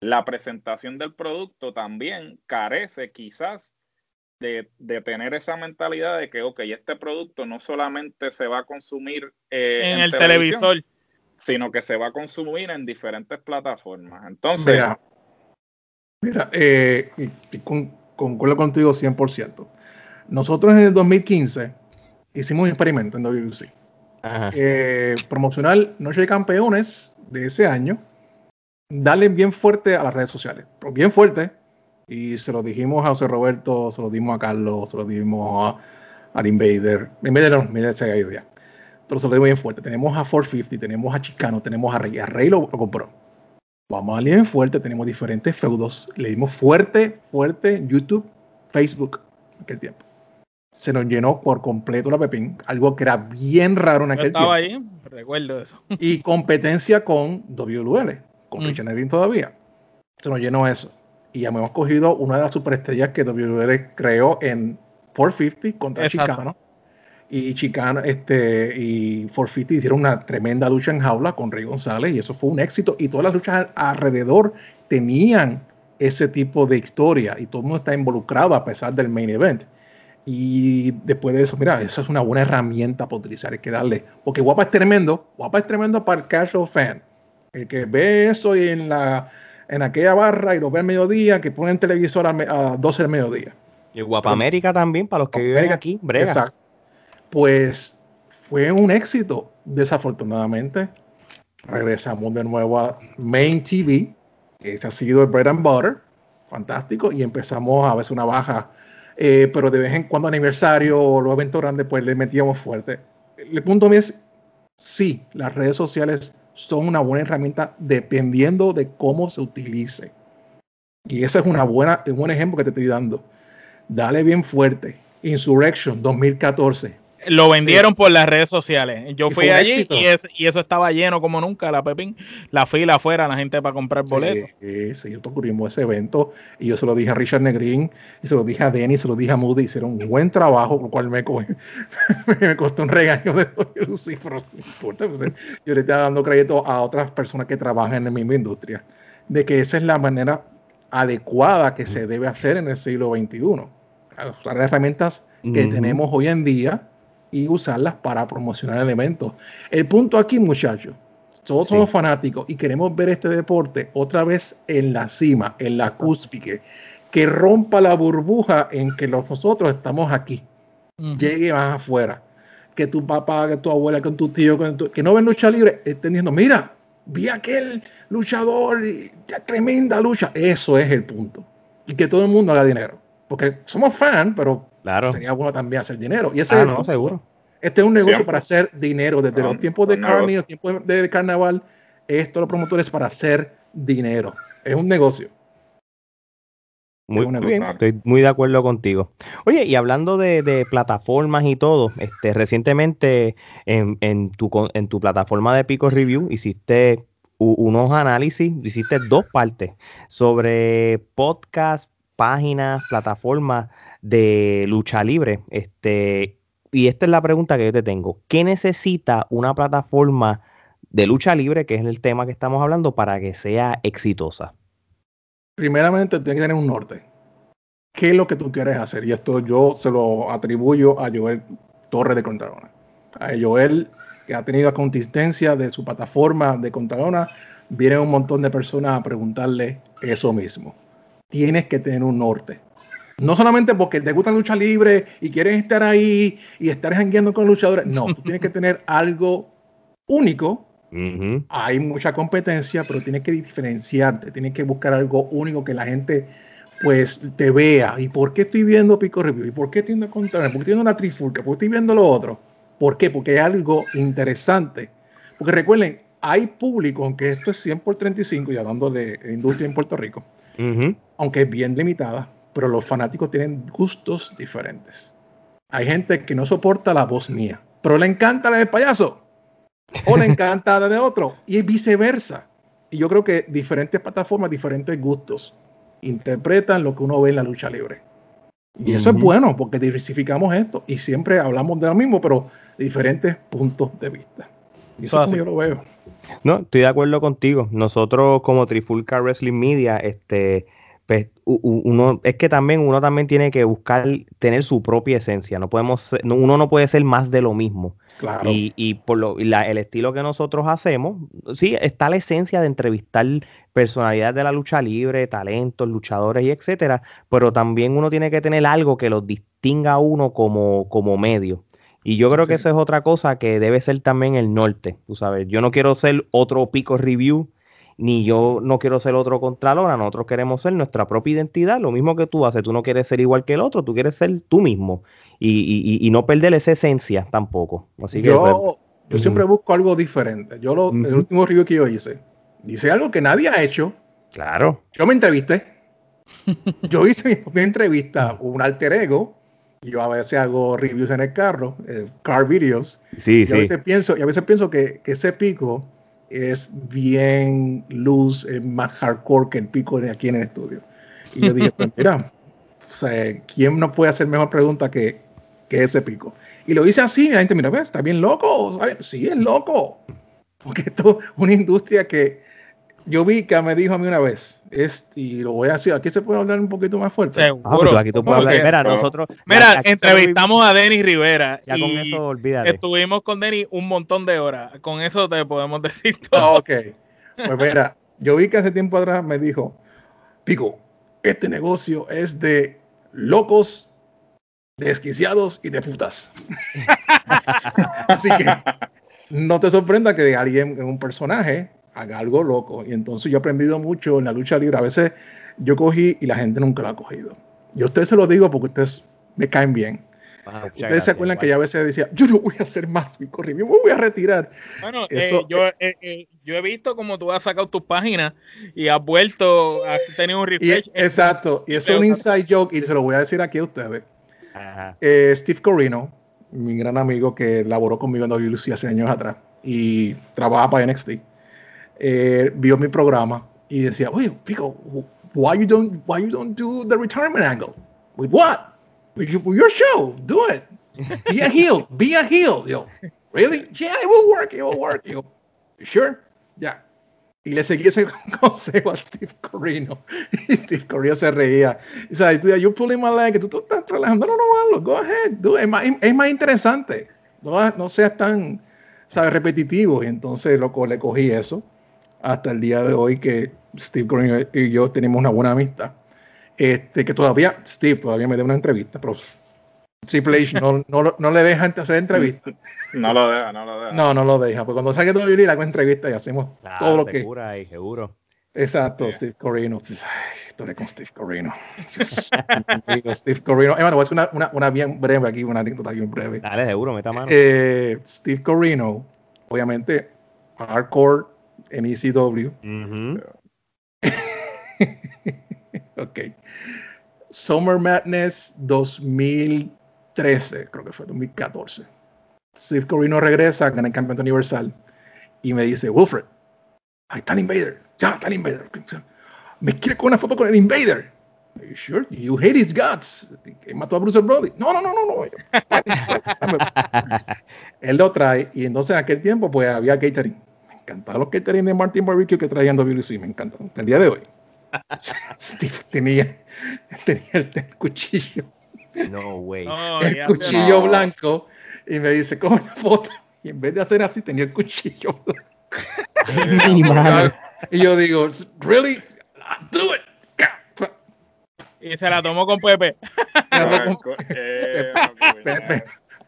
la presentación del producto también carece quizás de, tener esa mentalidad de que, ok, este producto no solamente se va a consumir eh, en, el televisor, sino que se va a consumir en diferentes plataformas. Entonces... Mira, eh, concuerdo contigo 100%. Nosotros en el 2015 hicimos un experimento en WC. Eh, promocionar Noche de Campeones de ese año, darle bien fuerte a las redes sociales, bien fuerte. Y se lo dijimos a José Roberto, se lo dimos a Carlos, se lo dimos a, al Invader. Invader no, Invader se ha ido ya pero se lo digo bien fuerte. Tenemos a 450, tenemos a Chicano, tenemos a Rey. A Rey lo, compró. Vamos a bien fuerte, tenemos diferentes feudos. Le dimos fuerte, fuerte YouTube, Facebook en aquel tiempo. Se nos llenó por completo la Pepín, algo que era bien raro en aquel estaba tiempo. ahí, recuerdo eso. Y competencia con WL, con Mm. Richard todavía. Se nos llenó eso. Y ya hemos cogido una de las superestrellas que WL creó en 450 contra Exacto. Chicano. Y Chicano este, y 450 hicieron una tremenda lucha en jaula con Rey González y eso fue un éxito. Y todas las luchas alrededor tenían ese tipo de historia y todo el mundo está involucrado a pesar del main event. Y después de eso, mira, eso es una buena herramienta para utilizar, hay que darle. Porque Guapa es tremendo, Guapa es tremendo para el casual fan. El que ve eso y en, la, en aquella barra y lo ve al mediodía, que pone el televisor a, a 12 del mediodía. Y Guapa América también, para los que viven aquí, brega. Exacto. Pues fue un éxito. Desafortunadamente, regresamos de nuevo a Main TV, que ese ha sido el bread and butter, fantástico, y empezamos a veces una baja, eh, pero de vez en cuando aniversario o los eventos grandes, pues le metíamos fuerte. El punto es, sí, las redes sociales son una buena herramienta dependiendo de cómo se utilice. Y ese es una buena, un buen ejemplo que te estoy dando. Dale bien fuerte. Insurrection 2014. Lo vendieron por las redes sociales. Yo fui allí y, es- y eso estaba lleno como nunca, la Pepín. La fila afuera, la gente para comprar boletos. Sí, sí, nosotros cubrimos ese evento y yo se lo dije a Richard Negrín y se lo dije a Denny, se lo dije a Moody, hicieron un buen trabajo, lo cual me, co- me costó un regaño de Lucy, pero no importa, pues, yo le estoy dando crédito a otras personas que trabajan en la misma industria, de que esa es la manera adecuada que se debe hacer en el siglo XXI. Usar las herramientas que tenemos hoy en día y usarlas para promocionar el evento. El punto aquí, muchachos, todos Sí. somos fanáticos y queremos ver este deporte otra vez en la cima, en la cúspide, que rompa la burbuja en que nosotros estamos aquí, llegue más afuera, que tu papá, que tu abuela, que tu tío, que, tu- que no ven lucha libre, estén diciendo, mira, vi aquel luchador, tremenda lucha, eso es el punto, y que todo el mundo haga dinero, porque somos fan, pero Claro. sería bueno también hacer dinero, y ese Ah, es no, seguro. Este es un negocio Siempre. para hacer dinero. Desde los tiempos de negocio. los tiempos de, de carnaval, esto los promotores para hacer dinero. Es un negocio. Muy bien, estoy muy de acuerdo contigo. Oye, y hablando de, de plataformas y todo, este, recientemente en, en tu, en tu plataforma de Pico Review hiciste unos análisis, hiciste dos partes sobre podcast, páginas, plataformas de lucha libre. Este, y esta es la pregunta que yo te tengo. ¿Qué necesita una plataforma de lucha libre, que es el tema que estamos hablando, para que sea exitosa? Primeramente, tiene que tener un norte. ¿Qué es lo que tú quieres hacer? Y esto yo se lo atribuyo a Joel Torres de Contralona. A Joel, que ha tenido la consistencia de su plataforma de Contralona, vienen un montón de personas a preguntarle eso mismo. Tienes que tener un norte. No solamente porque te gusta la lucha libre y quieres estar ahí y estar jangueando con luchadores. No, tú tienes que tener algo único hay mucha competencia, pero tienes que diferenciarte, tienes que buscar algo único que la gente pues te vea. ¿Y por qué estoy viendo Pico Review? ¿Y por qué estoy viendo Contrario? ¿Por qué estoy viendo la Trifulca? ¿Por qué estoy viendo lo otro? ¿Por qué? Porque hay algo interesante. Porque recuerden, hay público, aunque esto es 100 por 35, y hablando de industria en Puerto Rico, aunque es bien limitada, pero los fanáticos tienen gustos diferentes. Hay gente que no soporta la voz mía, pero le encanta la del payaso, o le encanta la de otro, y viceversa. Y yo creo que diferentes plataformas, diferentes gustos, interpretan lo que uno ve en la lucha libre. Y eso es bueno, porque diversificamos esto, y siempre hablamos de lo mismo, pero de diferentes puntos de vista. Y eso Eso es como yo lo veo. No, estoy de acuerdo contigo. Nosotros como Trifulca Wrestling Media, este, uno, es que también uno también tiene que buscar tener su propia esencia. No podemos, uno no puede ser más de lo mismo. Claro. Y, y por lo, y la- el estilo que nosotros hacemos, sí, está la esencia de entrevistar personalidades de la lucha libre, talentos, luchadores y etcétera, pero también uno tiene que tener algo que los distinga a uno como, como medio. Y yo creo que eso es otra cosa que debe ser también el norte, tú sabes. Yo no quiero ser otro Pico Review, ni yo no quiero ser otro Contralora, nosotros queremos ser nuestra propia identidad, lo mismo que tú haces, tú no quieres ser igual que el otro, tú quieres ser tú mismo y, y- no perder esa esencia tampoco. Así que, pues, yo, Yo siempre busco algo diferente. Yo lo, el último review que yo hice, dice algo que nadie ha hecho. Claro. Yo me entrevisté. yo hice mi propia entrevista, un alter ego. Yo a veces hago reviews en el carro, eh, car videos. Sí, y sí. A veces pienso, y a veces pienso que, que ese pico es bien luz, es más hardcore que el pico de aquí en el estudio. Y yo dije, pues mira, o sea, ¿quién no puede hacer mejor pregunta que, que ese pico? Y lo hice así, y la gente, mira, ¿ves? está bien loco, ¿sabes? Sí, es loco. Porque esto es una industria que yo vi que me dijo a mí una vez, es, y lo voy a decir, aquí se puede hablar un poquito más fuerte. Ah, pues aquí tú puedes hablar. Mira, nosotros. Mira, entrevistamos a Denis Rivera. Ya con y eso, olvídate. Estuvimos con Denis un montón de horas. Con eso te podemos decir Ah, todo. ok. Pues mira, yo vi que hace tiempo atrás me dijo, Pico, este negocio es de locos, desquiciados y de putas. Así que no te sorprenda que alguien, un personaje, haga algo loco. Y entonces yo he aprendido mucho en la lucha libre. A veces yo cogí y la gente nunca lo ha cogido. Y a ustedes se lo digo porque ustedes me caen bien. Ah, Ustedes gracias, se acuerdan que yo a veces decía, yo no voy a hacer más mi correo, yo me voy a retirar. Bueno, Eso- eh, yo, eh, eh, yo he visto como tú has sacado tus páginas y has vuelto, has tenido un Y, refresh. exacto, y es un inside joke y se lo voy a decir aquí a ustedes. Ajá. Eh, Steve Corino, mi gran amigo que laboró conmigo en WLC hace años atrás y trabaja para NXT, eh, vio mi programa y decía, oye, Pico, why you don't, why you don't do the retirement angle? With what? With your, show, do it. Be a heel, be a heel. Yo, really? Yeah, it will work, it will work. Yo, "You sure? Yeah. Y le seguí ese consejo a Steve Corino. Y Steve Corino se reía. Y sabes, tú, you're pulling my leg, tú, tú estás relajando. No, no, no, hazlo, go ahead, do it. Es más, es más interesante. No, no seas tan, sabes, repetitivo. Y entonces, loco, le cogí eso hasta el día de hoy que Steve Corino y yo tenemos una buena amistad. Este, que todavía, Steve todavía me da una entrevista, pero Triple H no, no, no le dejan hacer entrevistas. No lo deja, no lo deja. No, no lo deja. Porque cuando saque todo le hago entrevista y hacemos Claro, todo lo te que. cura ahí, seguro. Exacto, Sí. Steve Corino. Historia con Steve Corino. Steve Corino. Eh, bueno, voy a hacer una, una, una bien breve aquí, una anécdota bien breve. Dale, seguro, meta mano. Eh, Steve Corino, obviamente, hardcore en ECW. Ujú. ok. Summer Madness 2013, creo que fue 2014. Steve Corino regresa, gana el campeonato universal y me dice, Wilfred, ahí está el Invader, ya está el Invader. Me quiere con una foto con el Invader. Are you sure? You hate his guts. Que mató a Bruce Brody. No, no, no, no, no. Él lo trae y entonces en aquel tiempo pues había catering. Me encantaban los catering de Martin Barbecue que traían WC, me encanta. Hasta el día de hoy. Steve tenía, tenía el, el cuchillo, No, güey. El cuchillo no. blanco y me dice, ¿cómo una foto? Y en vez de hacer así, tenía el cuchillo blanco. Madre. Y yo digo, ¿really? Do it. Y se la tomó con Pepe. Eh, Pepe,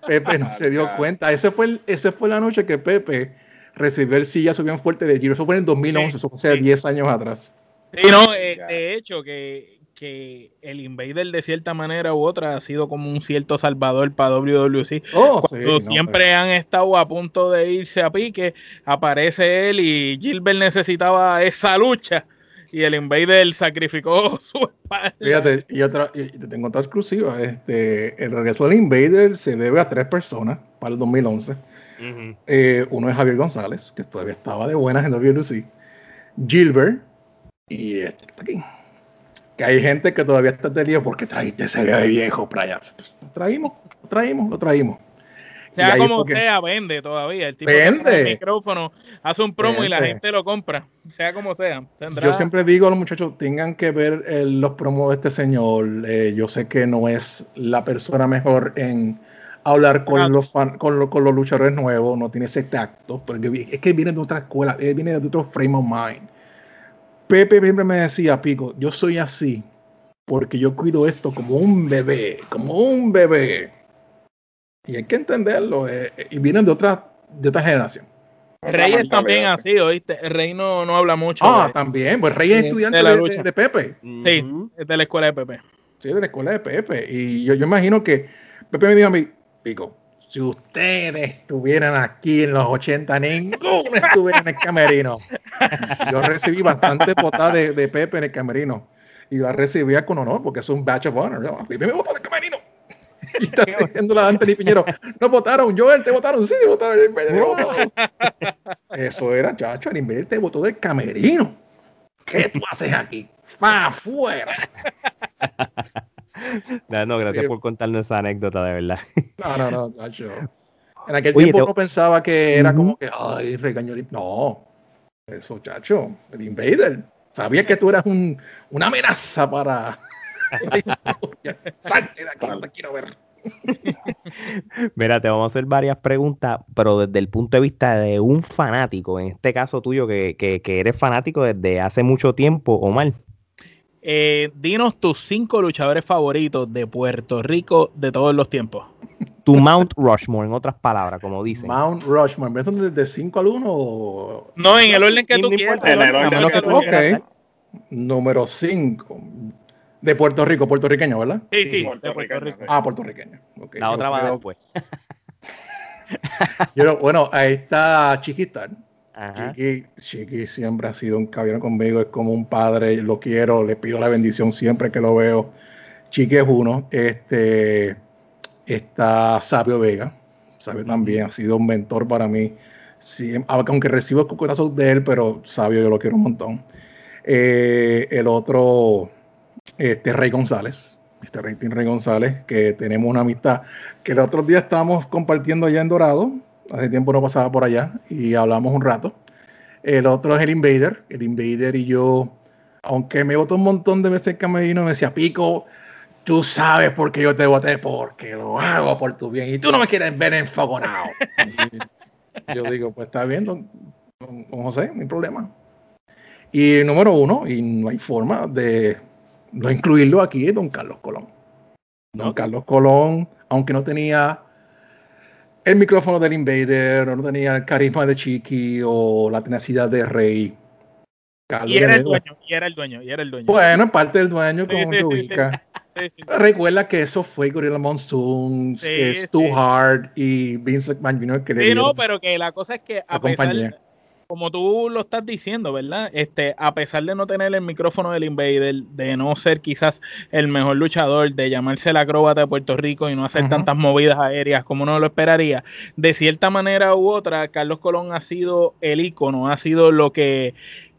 Pepe no se dio cuenta. Ese fue, el- ese fue la noche que Pepe recibió el sillazo bien fuerte de Giro. Eso fue en el 2011, eso fue hace Sí. 10 años atrás. Sí, no, eh, de hecho, que, que el Invader de cierta manera u otra ha sido como un cierto salvador para WWC. Oh, sí, Cuando no, siempre han estado a punto de irse a pique, aparece él y Gilbert necesitaba esa lucha y el Invader sacrificó su espalda. Fíjate, y, otra, y te tengo otra exclusiva. Este, el regreso del Invader se debe a tres personas para el 2011. Eh, uno es Javier González, que todavía estaba de buenas en WLC. Gilbert y este que está aquí. Que hay gente que todavía está de lío porque trajiste ese bebé viejo para allá. Pues, lo traímos, lo traímos, lo traímos. Sea como que- sea, vende todavía. El tipo Vende. el micrófono hace un promo y la gente lo compra. Sea como sea. Tendrá- Yo siempre digo a los muchachos, tengan que ver eh, los promos de este señor. Eh, yo sé que no es la persona mejor en hablar con, los, fan- con, lo- con los luchadores nuevos, no tiene ese tacto, porque es que viene de otra escuela, eh, viene de otro frame of mind. Pepe siempre me decía, Pico, yo soy así porque yo cuido esto como un bebé, como un bebé. Y hay que entenderlo, eh, eh, y vienen de otra, de otra generación. Reyes también así, ¿oíste? El Rey no, no habla mucho. Ah, de- también, pues Rey es de estudiante la de, lucha. de- de Pepe. Sí, es de la escuela de Pepe. Sí, de la escuela de Pepe. Y yo, yo imagino que Pepe me dijo a mí, Pico, si ustedes estuvieran aquí en los 80, ninguno estuviera en el camerino. Yo recibí bastante potada de, de, Pepe en el camerino y la recibía con honor porque es un batch of honor. Yo, Pepe me votó en el camerino. Y está diciendo la Anthony Piñero, no votaron, Joel, te votaron, sí, votaron, Eso era, chacho, el Invader te votó del camerino. ¿Qué tú haces aquí? ¡Para afuera! No, no, gracias por contarnos esa anécdota, de verdad. No, no, no, chacho. En aquel tiempo no pensaba que era como que, ay, regañó. No, eso, chacho, el Invader. Sabía que tú eras un, una amenaza para. Salte de aquí, no te quiero ver. Mira, te vamos a hacer varias preguntas, pero desde el punto de vista de un fanático, en este caso tuyo, que, que, que eres fanático desde hace mucho tiempo, Omar. Eh, dinos tus cinco luchadores favoritos de Puerto Rico de todos los tiempos. Tu Mount Rushmore, en otras palabras, como dicen. Mount Rushmore, ¿ves de 5 al 1 o...? No, en el orden que tú quieras. En el orden que tú quieras. Número 5. De Puerto Rico, puertorriqueño, ¿verdad? Sí, sí, de Puerto Rico. Ah, puertorriqueño. Okay, La otra va después. bueno, ahí está Chiquitán. Chiqui, Chiqui, siempre ha sido un caballero conmigo, es como un padre, lo quiero, le pido la bendición siempre que lo veo. Chiqui es uno. Este, está Sabio Vega. Sabio también ha sido un mentor para mí. aunque recibo cucutazos de él, pero Sabio yo lo quiero un montón. Eh, el otro, este Rey González, Mr. Rey Rey González, que tenemos una amistad que el otro día estábamos compartiendo allá en Dorado hace tiempo no pasaba por allá y hablamos un rato. El otro es el Invader. El Invader y yo, aunque me votó un montón de veces el camerino, me decía, Pico, tú sabes por qué yo te voté, porque lo hago por tu bien y tú no me quieres ver enfogonado. yo digo, pues está bien, don, José, no hay problema. Y número uno, y no hay forma de no incluirlo aquí, es don Carlos Colón. Don Carlos Colón, aunque no tenía el micrófono del Invader, no tenía el carisma de Chiqui o la tenacidad de Rey. y era el dueño, y era el dueño, y era el dueño. Bueno, parte del dueño, como sí, ubica. Recuerda que eso fue Gorilla Monsoon, Stu Hart y Vince McMahon Jr. que Sí, no, pero que la cosa es que a pesar, como tú lo estás diciendo, ¿verdad? Este, a pesar de no tener el micrófono del Invader, de no ser quizás el mejor luchador, de llamarse el acróbata de Puerto Rico y no hacer tantas movidas aéreas como uno lo esperaría, de cierta manera u otra, Carlos Colón ha sido el ícono, ha sido lo que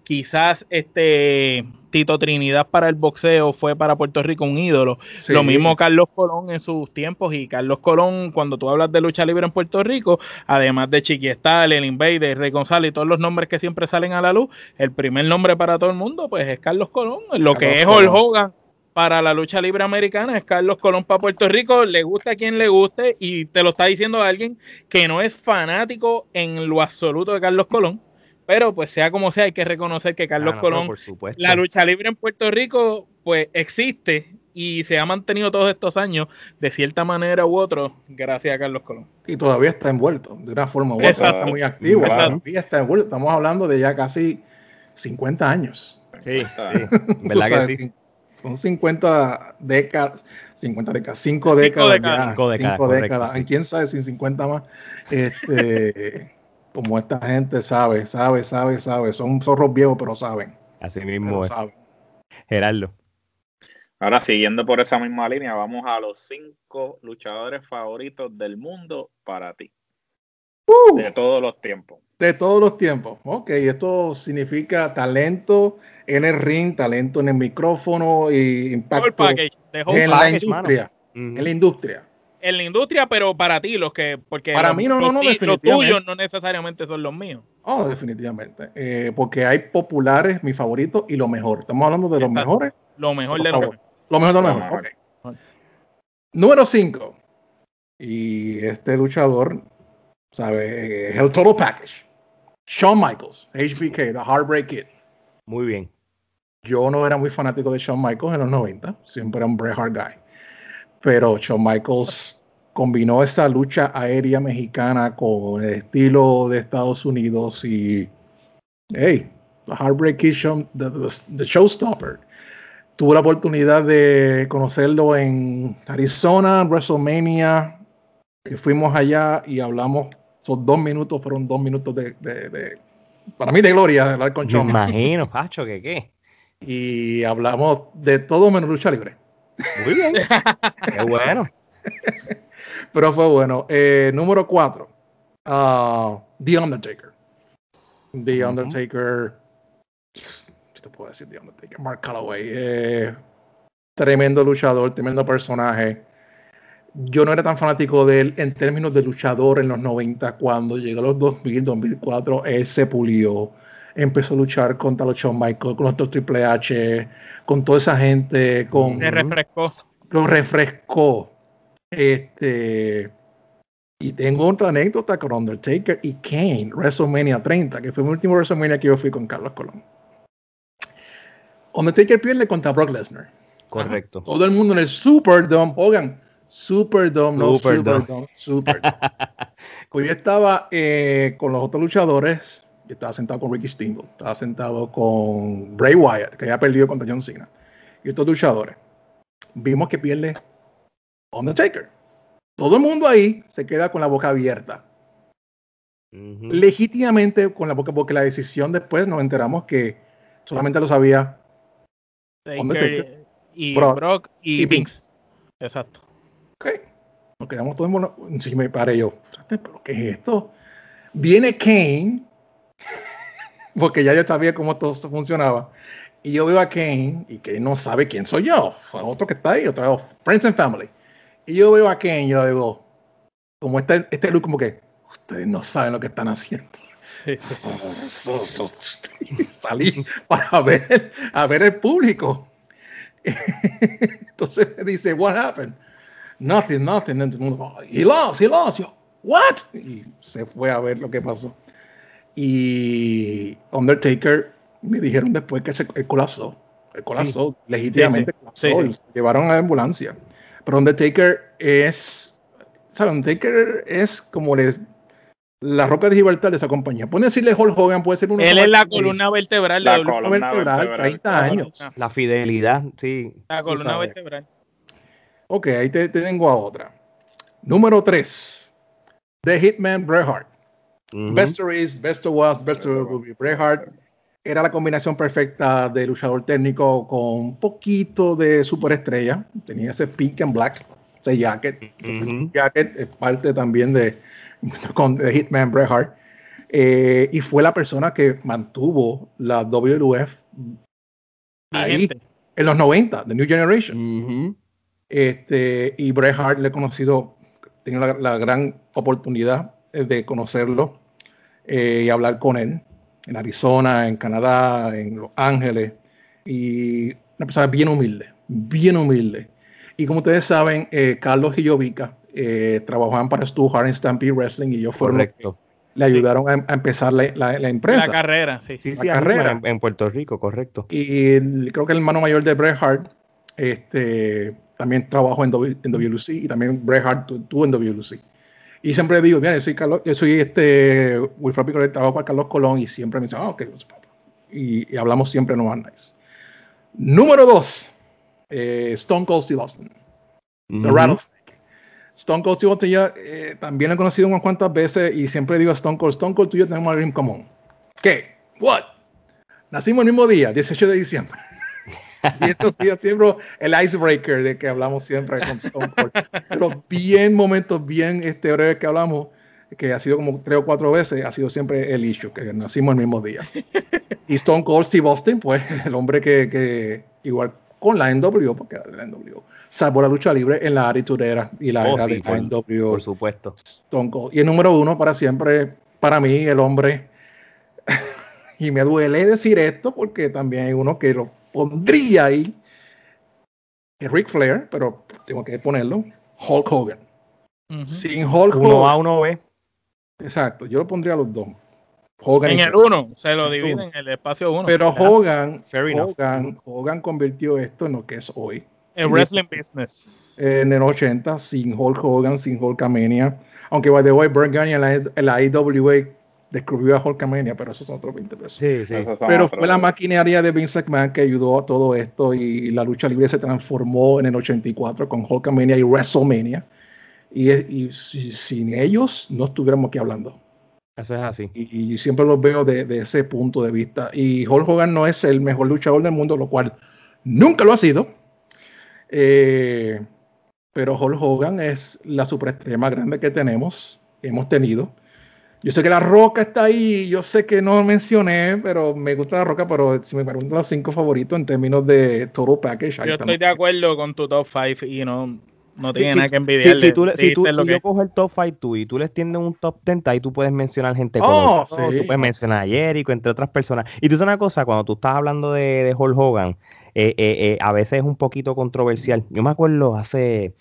quizás este Tito Trinidad para el boxeo fue para Puerto Rico un ídolo. Lo mismo Carlos Colón en sus tiempos y Carlos Colón, cuando tú hablas de lucha libre en Puerto Rico, además de Chiqui el Invader, Rey González y todos los nombres que siempre salen a la luz, el primer nombre para todo el mundo pues es Carlos Colón. Lo que es Hulk Hogan para la lucha libre americana es Carlos Colón para Puerto Rico, le gusta a quien le guste y te lo está diciendo alguien que no es fanático en lo absoluto de Carlos Colón pero pues sea como sea, hay que reconocer que Carlos ah, Colón, la lucha libre en Puerto Rico, pues existe y se ha mantenido todos estos años de cierta manera u otra gracias a Carlos Colón. Y todavía está envuelto de una forma u otra, está muy activo, todavía está envuelto. Estamos hablando de ya casi 50 años. Sí, sí. ¿verdad que sí? Son 50 décadas, 50 décadas, 5 décadas, décadas, 5 décadas, 5 décadas. ¿Quién sabe si 50 más? Este como esta gente sabe, sabe, sabe, sabe. Son zorros viejos, pero saben. Así mismo Gerardo. Ahora, siguiendo por esa misma línea, vamos a los cinco luchadores favoritos del mundo para ti. Uh. de todos los tiempos. De todos los tiempos. Ok, esto significa talento en el ring, talento en el micrófono y impacto en la industria. En la industria en la industria, pero para ti, los que, porque para mí no, no, no, los tuyos no necesariamente son los míos. Oh, definitivamente. Eh, porque hay populares, mi favorito y lo mejor. Estamos hablando de los mejores. Lo mejor de lo mejor. Lo mejor de lo mejor. Número 5. Y este luchador, ¿sabe? Es el Total Package. Shawn Michaels, HBK, The Heartbreak Kid. Muy bien. Yo no era muy fanático de Shawn Michaels en los 90. Siempre era un Bret Hart guy pero Shawn Michaels combinó esa lucha aérea mexicana con el estilo de Estados Unidos y, hey, The Heartbreak Kid, the, Showstopper. Tuve la oportunidad de conocerlo en Arizona, WrestleMania, que fuimos allá y hablamos, esos dos minutos fueron dos minutos de, de, para mí de gloria, de hablar con Me imagino, Pacho, que qué. Y hablamos de todo menos lucha libre. Muy bien. qué bueno. Pero fue bueno. Eh, número cuatro. Uh, The Undertaker. The Undertaker. ¿Qué te puedo decir? The Undertaker. Mark Calloway. Eh, tremendo luchador, tremendo personaje. Yo no era tan fanático de él en términos de luchador en los 90. Cuando llegó a los 2000, 2004, él se pulió. Empezó a luchar contra los Shawn Michaels, con los Triple H, con toda esa gente. Con, se refrescó. Lo refrescó. Este. Y tengo otra anécdota con Undertaker y Kane, WrestleMania 30, que fue mi último WrestleMania que yo fui con Carlos Colón. Undertaker pierde contra Brock Lesnar. Correcto. Todo el mundo en el Superdome, Hogan, Superdome, no Superdome, Super. pues yo estaba eh, con los otros luchadores, yo estaba sentado con Ricky Steamboat, estaba sentado con Bray Wyatt, que había perdido contra John Cena, y estos luchadores. Vimos que pierde Undertaker. Todo el mundo ahí se queda con la boca abierta. Legítimamente con la boca, porque la decisión después nos enteramos que solamente lo sabía Undertaker y Brock, y, Vince. Exacto. Ok. Nos quedamos todos en Sí, me paré yo. ¿Pero qué es esto? Viene Kane, porque ya yo sabía cómo todo esto funcionaba. Y yo veo a Kane, y Kane no sabe quién soy yo. Otro que está ahí, otra Friends and Family. Y yo veo a Kane, y yo digo, como este, este look, como que ustedes no saben lo que están haciendo. Salí para ver, a ver el público. Entonces me dice, what happened? Nothing, nothing. he lost, he lost. Yo, what? Y se fue a ver lo que pasó. Y Undertaker me dijeron después que se colapsó. El colapsó, legítimamente llevaron a la ambulancia. Pero Undertaker es, ¿sabes? Undertaker es como le la roca de Gibraltar de esa compañía. Puede decirle Hulk Hogan, puede ser uno. Él es la columna vertebral la, columna vertebral, 30 años. La fidelidad, sí. La columna vertebral. Ok, ahí te, tengo a otra. Número 3. The Hitman Bret Hart. Best of Best of Was, Best of Bret Hart era la combinación perfecta de luchador técnico con un poquito de superestrella. Tenía ese pink and black, ese jacket. jacket es parte también de, con The Hitman Bret Hart. Eh, y fue la persona que mantuvo la WWF ahí en los 90, The New Generation. este, y Bret Hart le he conocido, tengo la, gran oportunidad de conocerlo eh, y hablar con él en Arizona, en Canadá, en Los Ángeles. Y una persona bien humilde, bien humilde. Y como ustedes saben, eh, Carlos Gillovica eh, trabajaban para Stu Hart en Stampede Wrestling y yo fueron correcto. le ayudaron a, empezar la, la, empresa. La carrera, sí. Sí, sí, carrera. En, Puerto Rico, correcto. Y creo que el hermano mayor de Bret Hart este, también trabajó en, WLC y también Bret Hart tuvo en WLC. Y siempre digo, mira, yo soy, Carlos, yo soy este Wilfred Picolé, trabajo para Carlos Colón y siempre me dicen, ah, ok, y, y, hablamos siempre no más nice. Número dos, eh, Stone Cold Steve Austin. The Rattlesnake. Stone Cold Steve Austin ya, eh, también lo he conocido unas cuantas veces y siempre digo a Stone Cold, Stone Cold tú y yo tenemos algo en común. ¿Qué? What? Nacimos el mismo día, 18 de diciembre. y eso sí siempre el icebreaker de que hablamos siempre con Stone Cold. Pero bien momentos, bien este breve que hablamos, que ha sido como tres o cuatro veces, ha sido siempre el issue, que nacimos el mismo día. Y Stone Cold Steve Austin, pues el hombre que, que igual con la NWO, porque la NWO, salvó la lucha libre en la ariturera y la oh, era de la NWO. Por supuesto. Stone Cold. Y el número uno para siempre, para mí, el hombre, y me duele decir esto porque también hay uno que lo pondría ahí, Ric Flair, pero tengo que ponerlo, Hulk Hogan. Sin Hulk uno Hogan. A, uno B. Exacto, yo lo pondría a los dos en el 1, se lo divide en el espacio 1. Pero Hogan, Hogan, Hogan, convirtió esto en lo que es hoy. El wrestling business. En el 80, sin Hulk Hogan, sin Hulkamania. Aunque, by the way, Bert Gunny en la, en la IWA descubrió a Hulkamania, pero eso son otros 20 pesos. Sí, sí. Pero fue la maquinaria de Vince McMahon que ayudó a todo esto y la lucha libre se transformó en el 84 con Hulkamania y WrestleMania. Y, sin ellos no estuviéramos aquí hablando. Eso es así. Y, siempre los veo de, ese punto de vista. Y Hulk Hogan no es el mejor luchador del mundo, lo cual nunca lo ha sido. Eh, pero Hulk Hogan es la superestrella más grande que tenemos, hemos tenido. Yo sé que la roca está ahí, yo sé que no mencioné, pero me gusta la roca, pero si me preguntan los cinco favoritos en términos de total package. Yo estoy de acuerdo con tu top five y no, no tiene nada que envidiarle. Si, tú, si, tú, si yo cojo el top 5 tú y tú les tienes un top 10, ahí tú puedes mencionar gente como oh, tú puedes mencionar a Jericho, entre otras personas. Y tú sabes una cosa, cuando tú estás hablando de, de Hulk Hogan, eh, eh, eh, a veces es un poquito controversial. Yo me acuerdo hace,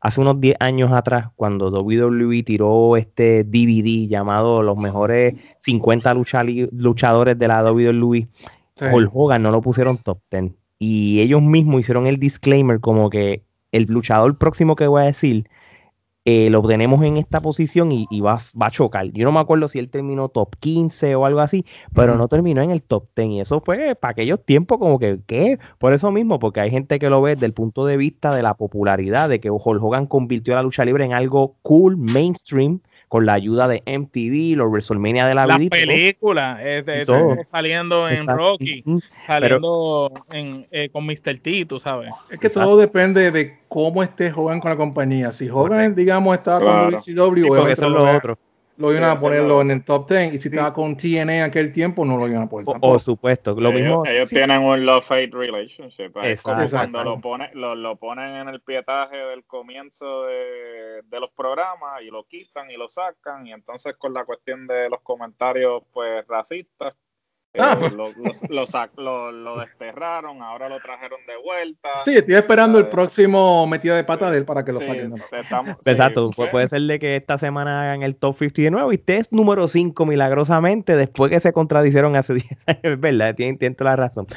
hace unos 10 años atrás, cuando WWE tiró este DVD llamado Los mejores 50 luchadores de la WWE, Hulk Hogan no lo pusieron top 10. Y ellos mismos hicieron el disclaimer como que el luchador próximo que voy a decir, eh, lo obtenemos en esta posición y, va, a chocar. Yo no me acuerdo si él terminó top 15 o algo así, pero no terminó en el top 10. Y eso fue para aquellos tiempos como que, ¿qué? Por eso mismo, porque hay gente que lo ve desde el punto de vista de la popularidad, de que Hulk Hogan convirtió la lucha libre en algo cool, mainstream, con la ayuda de MTV, los WrestleMania de la vida. Las películas, saliendo en Rocky, saliendo en, eh, con Mr. T, tú sabes. Es que todo depende de cómo esté Hogan con la compañía. Si Hogan, digamos, estaba con WCW, eso es lo otro lo iban a ponerlo en el top 10 y si estaba con TNA en aquel tiempo no lo iban a poner por supuesto lo mismo ellos tienen un love hate relationship cuando lo ponen lo, lo, ponen en el pietaje del comienzo de, de, los programas y lo quitan y lo sacan y entonces con la cuestión de los comentarios pues racistas Ah, eh, pues. lo, lo, desterraron, ahora lo trajeron de vuelta. Sí, estoy esperando el próximo metida de pata de él para que lo saquen. Exacto, puede ser de que esta semana hagan el top 50 de nuevo y usted es número 5 milagrosamente después que se contradicieron hace 10 años, ¿verdad? Tiene, toda la razón.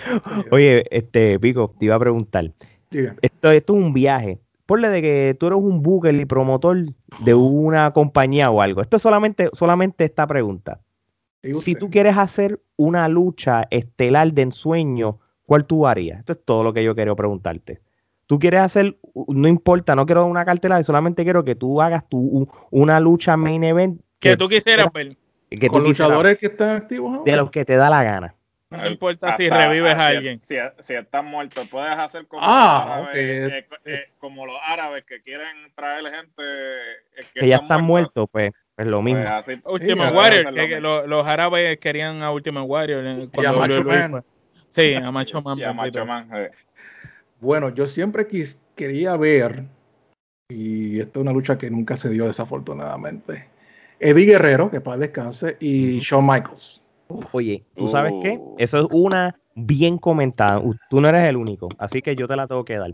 Oye, este, Pico, te iba a preguntar. Esto, esto es un viaje. Ponle de que tú eres un Google y promotor de una compañía o algo. Esto es solamente, solamente esta pregunta. Si tú quieres hacer una lucha estelar de ensueño, ¿cuál tú harías? Esto es todo lo que yo quiero preguntarte. Tú quieres hacer, no importa, no quiero una cartelera, solamente quiero que tú hagas tu, una lucha main event. Que, tú quisieras ver. Que Con luchadores que están activos. De los que te da la gana. No importa si revives a alguien. Si, si, estás muerto, puedes hacer como, ah, los árabes, eh, como los árabes que quieren traer gente eh, que, ya están muertos, pues es lo mismo. Pues Ultimate Warrior, que, los, árabes querían a Ultimate Warrior. Eh, y a Macho Man. Sí, a Macho Man. y a Macho Man Bueno, yo siempre quis, quería ver, y esta es una lucha que nunca se dio desafortunadamente, Eddie Guerrero, que para descanse, y Shawn Michaels. Oye, ¿tú sabes qué? Uh. Eso es una bien comentada. Tú no eres el único, así que yo te la tengo que dar.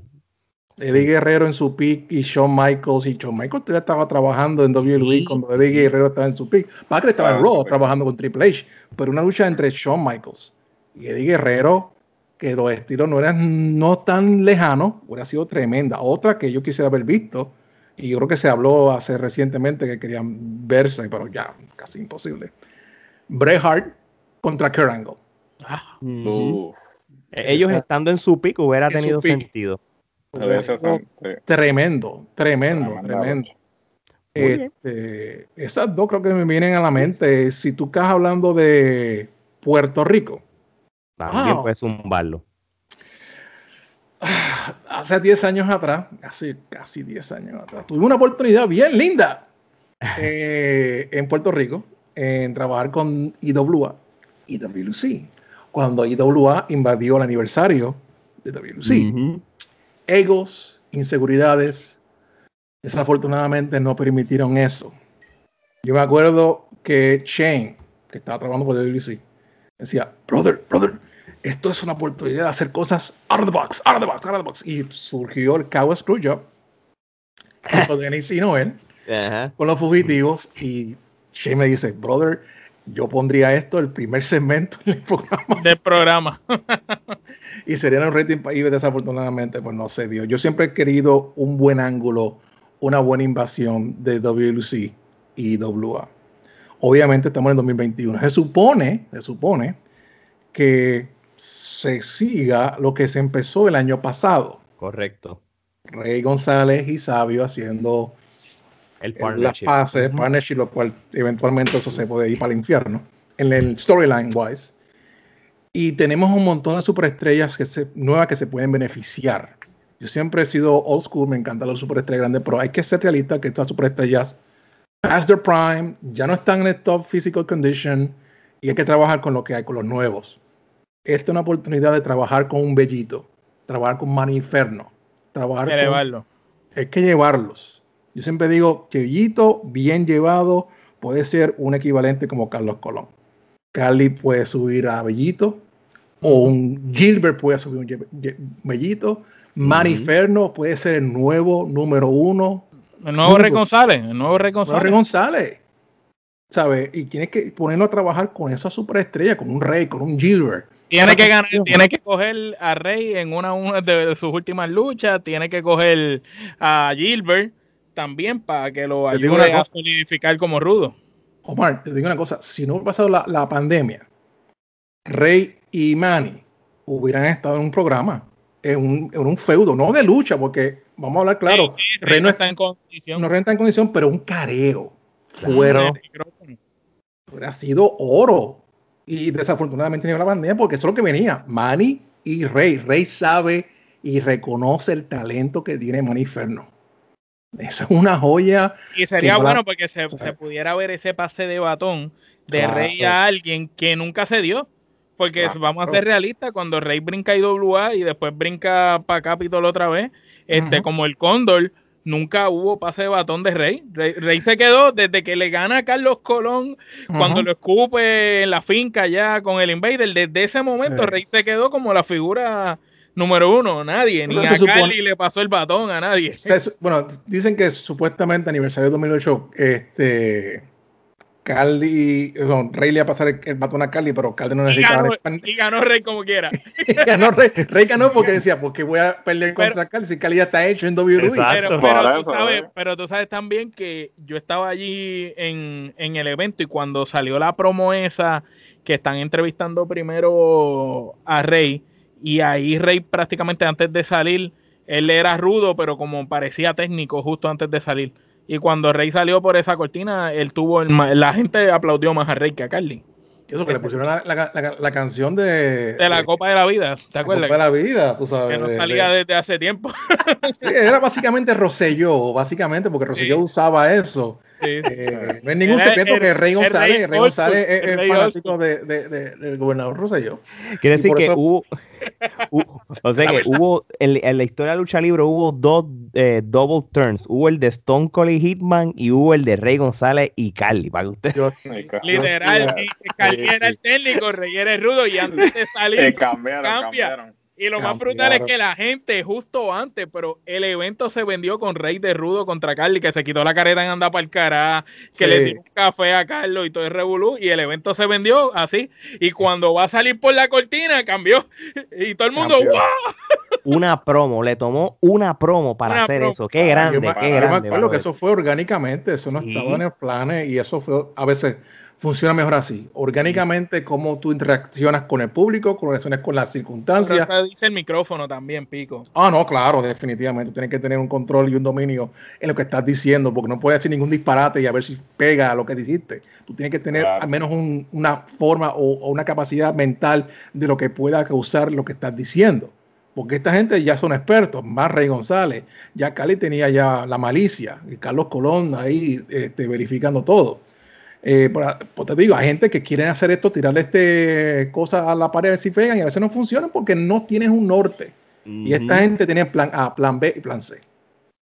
Eddie Guerrero en su pick y Shawn Michaels. Y Shawn Michaels todavía estaba trabajando en WWE cuando Eddie Guerrero estaba en su pick. Padre estaba en ah, Raw trabajando con Triple H. Pero una lucha entre Shawn Michaels y Eddie Guerrero, que los estilos no eran no tan lejanos, hubiera sido tremenda. Otra que yo quisiera haber visto. Y yo creo que se habló hace recientemente que querían verse, pero ya casi imposible. Bret Hart contra Kurt Angle. Ah. Ellos estando en su pick hubiera tenido sentido. Tremendo, tremendo, tremendo. Este, esas dos creo que me vienen a la mente. Si tú estás hablando de Puerto Rico. También ah. puedes zumbarlo. Hace 10 años atrás, casi, casi 10 años atrás, tuve una oportunidad bien linda eh, en Puerto Rico en trabajar con IWA y WC. Cuando IWA invadió el aniversario de WC egos, inseguridades, desafortunadamente no permitieron eso. Yo me acuerdo que Shane, que estaba trabajando por WBC, decía, brother, brother, esto es una oportunidad de hacer cosas out of the box, out of the box, out of the box. Y surgió el Cow Screwjob, con Denis y Noel, con los fugitivos, y Shane me dice, brother, yo pondría esto el primer segmento del programa. Del programa. y sería un rating y desafortunadamente pues no se dio. Yo siempre he querido un buen ángulo, una buena invasión de WLC y WA. Obviamente estamos en 2021. Se supone, se supone que se siga lo que se empezó el año pasado. Correcto. Rey González y Sabio haciendo el partnership. las pases, partnership, lo cual eventualmente eso se puede ir para el infierno, en el storyline wise. Y tenemos un montón de superestrellas que se, nuevas que se pueden beneficiar. Yo siempre he sido old school, me encantan los superestrellas grandes, pero hay que ser realista que estas superestrellas past their prime, ya no están en el top physical condition y hay que trabajar con lo que hay, con los nuevos. Esta es una oportunidad de trabajar con un bellito, trabajar con Maniferno, trabajar hay con, Hay que llevarlos. Yo siempre digo que bellito, bien llevado, puede ser un equivalente como Carlos Colón. Carly puede subir a Bellito, o un Gilbert puede subir un Bellito. Maniferno puede ser el nuevo número uno. El nuevo Rey González, el nuevo Rey González. Rey González. ¿Sabes? Y tienes que ponerlo a trabajar con esa superestrella, con un Rey, con un Gilbert. Tiene que ganar, tiene que coger a Rey en una, una de sus últimas luchas, tiene que coger a Gilbert también para que lo ayude a solidificar como rudo. Omar, te digo una cosa, si no hubiera pasado la, pandemia, Rey y Manny hubieran estado en un programa, en un, feudo, no de lucha, porque vamos a hablar claro, Rey, no está en condición. No está en condición, pero un careo. Fuera. Hubiera sido oro. Y desafortunadamente no la pandemia, porque eso es lo que venía. Manny y Rey. Rey sabe y reconoce el talento que tiene Manny Ferno. Esa es una joya. Y sería bueno porque se, pudiera ver ese pase de batón de Rey a alguien que nunca se dio. Porque vamos a ser realistas, cuando Rey brinca IWA y después brinca para Capitol otra vez, este, como el Cóndor, nunca hubo pase de batón de Rey. Rey. se quedó desde que le gana a Carlos Colón, cuando lo escupe en la finca ya con el Invader. Desde ese momento, Rey se quedó como la figura número uno, nadie, ni a Carly le pasó el batón a nadie. bueno, dicen que supuestamente aniversario 2008, este, Carly, no, Rey le iba a pasar el, batón a Carly, pero Carly no necesitaba. Y ganó, Rey como quiera. ganó Rey, Rey ganó porque decía, porque voy a perder contra Carly si Carly ya está hecho en WWE. Pero, pero, tú sabes, pero, tú sabes, también que yo estaba allí en, en el evento y cuando salió la promo esa que están entrevistando primero a Rey y ahí Rey prácticamente antes de salir, él era rudo, pero como parecía técnico justo antes de salir. Y cuando Rey salió por esa cortina, él tuvo la gente aplaudió más a Rey que a Carly. Eso que le pusieron la, canción de, de la Copa de la Vida, ¿te acuerdas? Copa de la Vida, tú sabes. Que no salía desde hace tiempo. era básicamente Rosselló, básicamente, porque Rosselló usaba eso. Eh, no hay ningún secreto que Rey González, Rey, González es, fanático de, de, del gobernador Rosselló. Quiere decir que hubo, o sea que hubo, en, la historia de la lucha libre hubo dos eh, double turns. Hubo el de Stone Cold y Hitman y hubo el de Rey González y Carly, para usted. Literal, Carly era el técnico, Rey era el rudo y antes de salir cambia. Y lo más brutal es que la gente, justo antes, pero el evento se vendió con Rey de Rudo contra Carly, que se quitó la careta en anda para el cara, que le dio un café a Carlos y todo el revolú, y el evento se vendió así. Y cuando va a salir por la cortina, cambió. Y todo el mundo, Una promo, le tomó una promo para hacer eso. Qué grande, qué grande. Yo me acuerdo que eso fue orgánicamente, eso no estaba en el plan y eso fue a veces funciona mejor así. Orgánicamente, cómo tú interaccionas con el público, con relaciones con las circunstancias. dice el micrófono también, Pico. Ah, no, claro, definitivamente. Tienes que tener un control y un dominio en lo que estás diciendo, porque no puedes decir ningún disparate y a ver si pega a lo que dijiste. Tú tienes que tener al menos una forma o, una capacidad mental de lo que pueda causar lo que estás diciendo. Porque esta gente ya son expertos, más Rey González, ya Cali tenía ya la malicia, y Carlos Colón ahí este, verificando todo. Eh, pues te digo, hay gente que quiere hacer esto, tirarle este cosas a la pared si pegan y a veces no funcionan porque no tienes un norte. Y esta gente tenía plan A, plan B y plan C.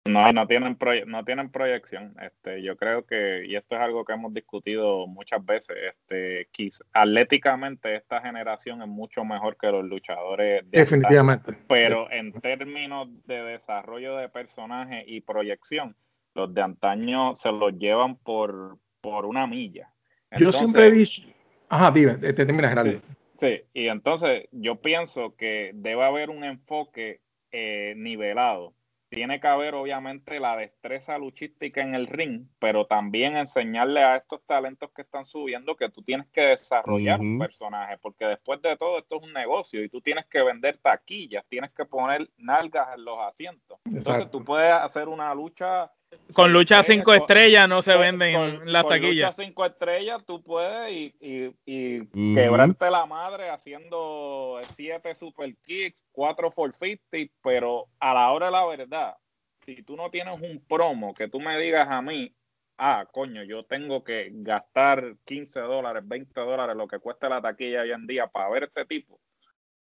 No, no tienen, no tienen proyección. Este, yo creo que, y esto es algo que hemos discutido muchas veces, este, atléticamente esta generación es mucho mejor que los luchadores. De Definitivamente. pero en términos de desarrollo de personaje y proyección, los de antaño se los llevan por, por una milla. yo siempre he dicho, ajá, dime, te termina Gerardo. Sí, y entonces yo pienso que debe haber un enfoque eh, nivelado. Tiene que haber obviamente la destreza luchística en el ring, pero también enseñarle a estos talentos que están subiendo que tú tienes que desarrollar un personaje, porque después de todo esto es un negocio y tú tienes que vender taquillas, tienes que poner nalgas en los asientos. Entonces tú puedes hacer una lucha con lucha 5 estrellas no se venden en las taquillas. Con lucha 5 estrellas tú puedes y, y, y quebrarte la madre haciendo 7 super kicks, 4 450, pero a la hora de la verdad, si tú no tienes un promo que tú me digas a mí, ah, coño, yo tengo que gastar 15 dólares, 20 dólares, lo que cuesta la taquilla hoy en día para ver este tipo,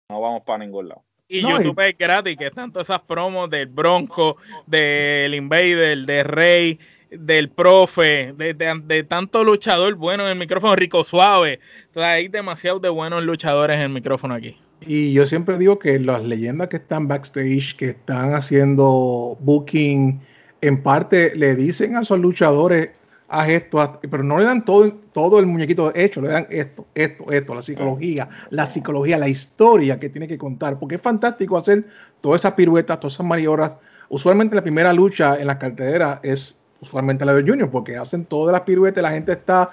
no vamos para ningún lado. Y YouTube es gratis, que están todas esas promos del Bronco, del Invader, del Rey, del Profe, de, de, tanto luchador bueno en el micrófono, Rico Suave. Entonces hay demasiado de buenos luchadores en el micrófono aquí. Y yo siempre digo que las leyendas que están backstage, que están haciendo booking, en parte le dicen a sus luchadores, haz esto, pero no le dan todo, todo el muñequito hecho, le dan esto, esto, esto, la psicología, la psicología, la historia que tiene que contar, porque es fantástico hacer todas esas piruetas, todas esas maniobras. Usualmente la primera lucha en la cartelera es usualmente la de Junior, porque hacen todas las piruetas, la gente está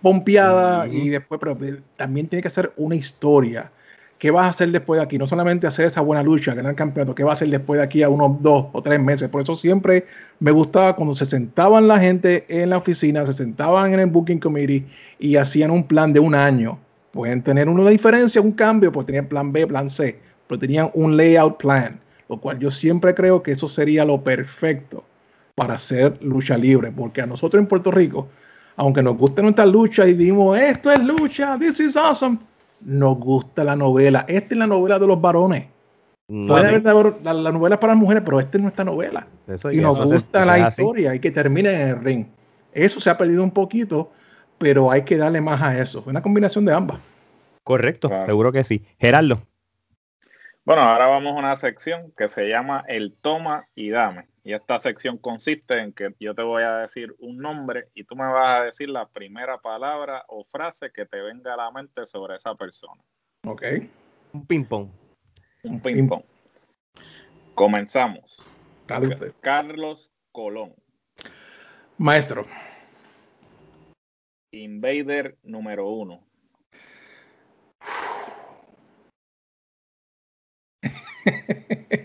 pompeada y después, pero también tiene que hacer una historia ¿qué vas a hacer después de aquí? No solamente hacer esa buena lucha, ganar campeonato, ¿qué vas a hacer después de aquí a unos dos o tres meses? Por eso siempre me gustaba cuando se sentaban la gente en la oficina, se sentaban en el Booking Committee y hacían un plan de un año. Pueden tener una diferencia, un cambio, pues tenían plan B, plan C, pero tenían un layout plan, lo cual yo siempre creo que eso sería lo perfecto para hacer lucha libre, porque a nosotros en Puerto Rico, aunque nos guste nuestra lucha y dimos, esto es lucha, this is awesome, nos gusta la novela. Esta es la novela de los varones. Puede haber la, novela para las mujeres, pero esta es nuestra novela. y nos gusta la historia y que termine en el ring. Eso se ha perdido un poquito, pero hay que darle más a eso. Una combinación de ambas. Correcto, seguro que sí. Gerardo. Bueno, ahora vamos a una sección que se llama el toma y dame. Y esta sección consiste en que yo te voy a decir un nombre y tú me vas a decir la primera palabra o frase que te venga a la mente sobre esa persona. Ok. Un ping-pong. Un ping-pong. Comenzamos. Carlos Colón. Maestro. Invader número uno.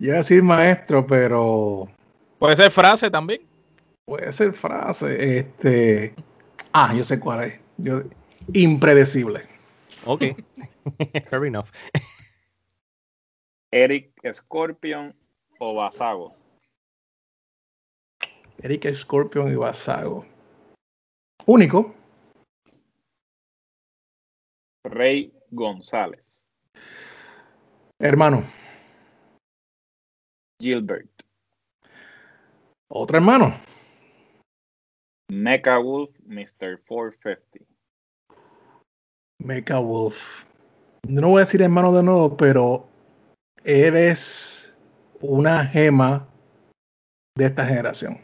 Yo a decir maestro, pero. Puede ser frase también. Puede ser frase. Este. Ah, yo sé cuál es. Yo... Impredecible. Ok. Fair enough. Eric Scorpion o Basago. Eric Scorpion y Basago. Único. Rey González. Hermano. Gilbert. Otro hermano. Mecha Wolf, Mr. 450. Mecha Wolf. No voy a decir hermano de nuevo, pero eres una gema de esta generación.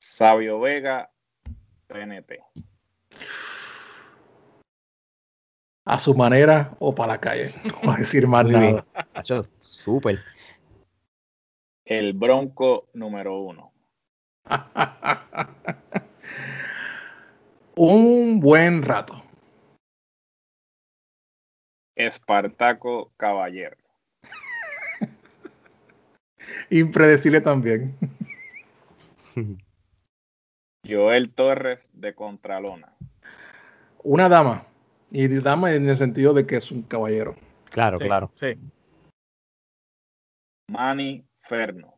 Sabio Vega, TNT a su manera o para la calle. No voy a decir más nada. Súper. El Bronco número uno. Un buen rato. Espartaco Caballero. Impredecible también. Joel Torres de Contralona. Una dama. Y dama en el sentido de que es un caballero. Claro, claro. Sí. Manny Ferno.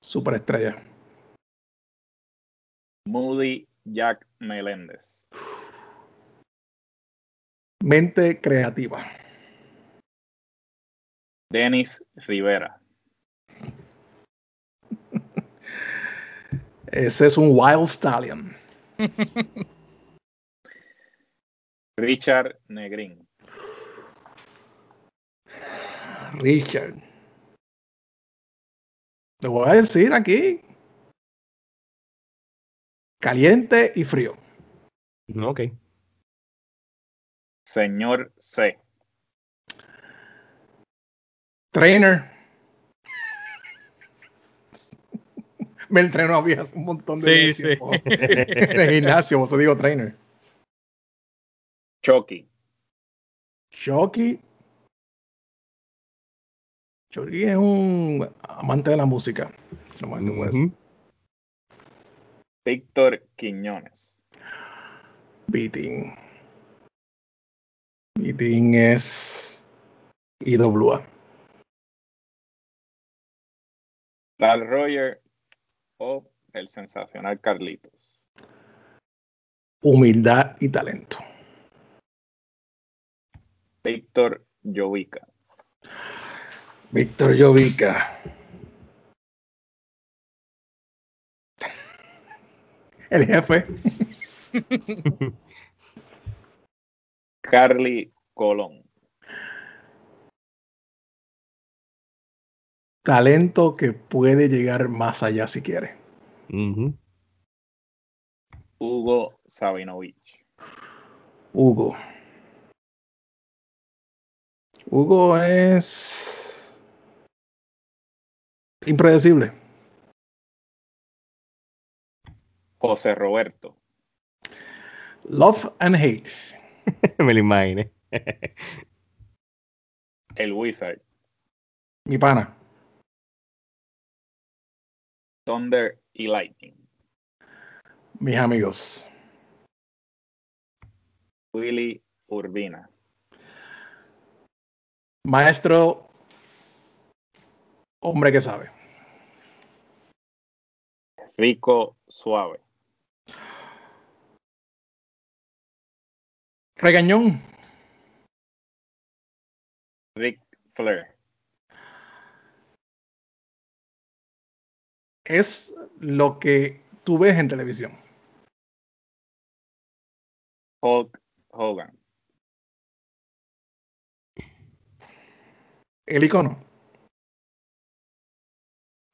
Superestrella. Moody Jack Meléndez. Mente creativa. Denis Rivera. Ese es un Wild Stallion. Richard Negrín. Richard. Te voy a decir aquí. Caliente y frío. Ok. Señor C. Trainer. Me entrenó había un montón de sí, sí. en el gimnasio, vos digo trainer. Chucky. Chucky. Chori es un amante de la música. Víctor Quiñones. Beating. Beating es IWA. Tal Roger o el sensacional Carlitos. Humildad y talento. Víctor Jovica. Víctor Jovica. El jefe. Carly Colón. Talento que puede llegar más allá si quiere. Hugo Sabinovich. Hugo. Hugo es impredecible. José Roberto. Love and hate. Me lo imaginé. El Wizard. Mi pana. Thunder y Lightning. Mis amigos. Willy Urbina. Maestro, hombre que sabe. Rico Suave. Regañón. Rick Flair. Es lo que tú ves en televisión. Hulk Hogan. El icono.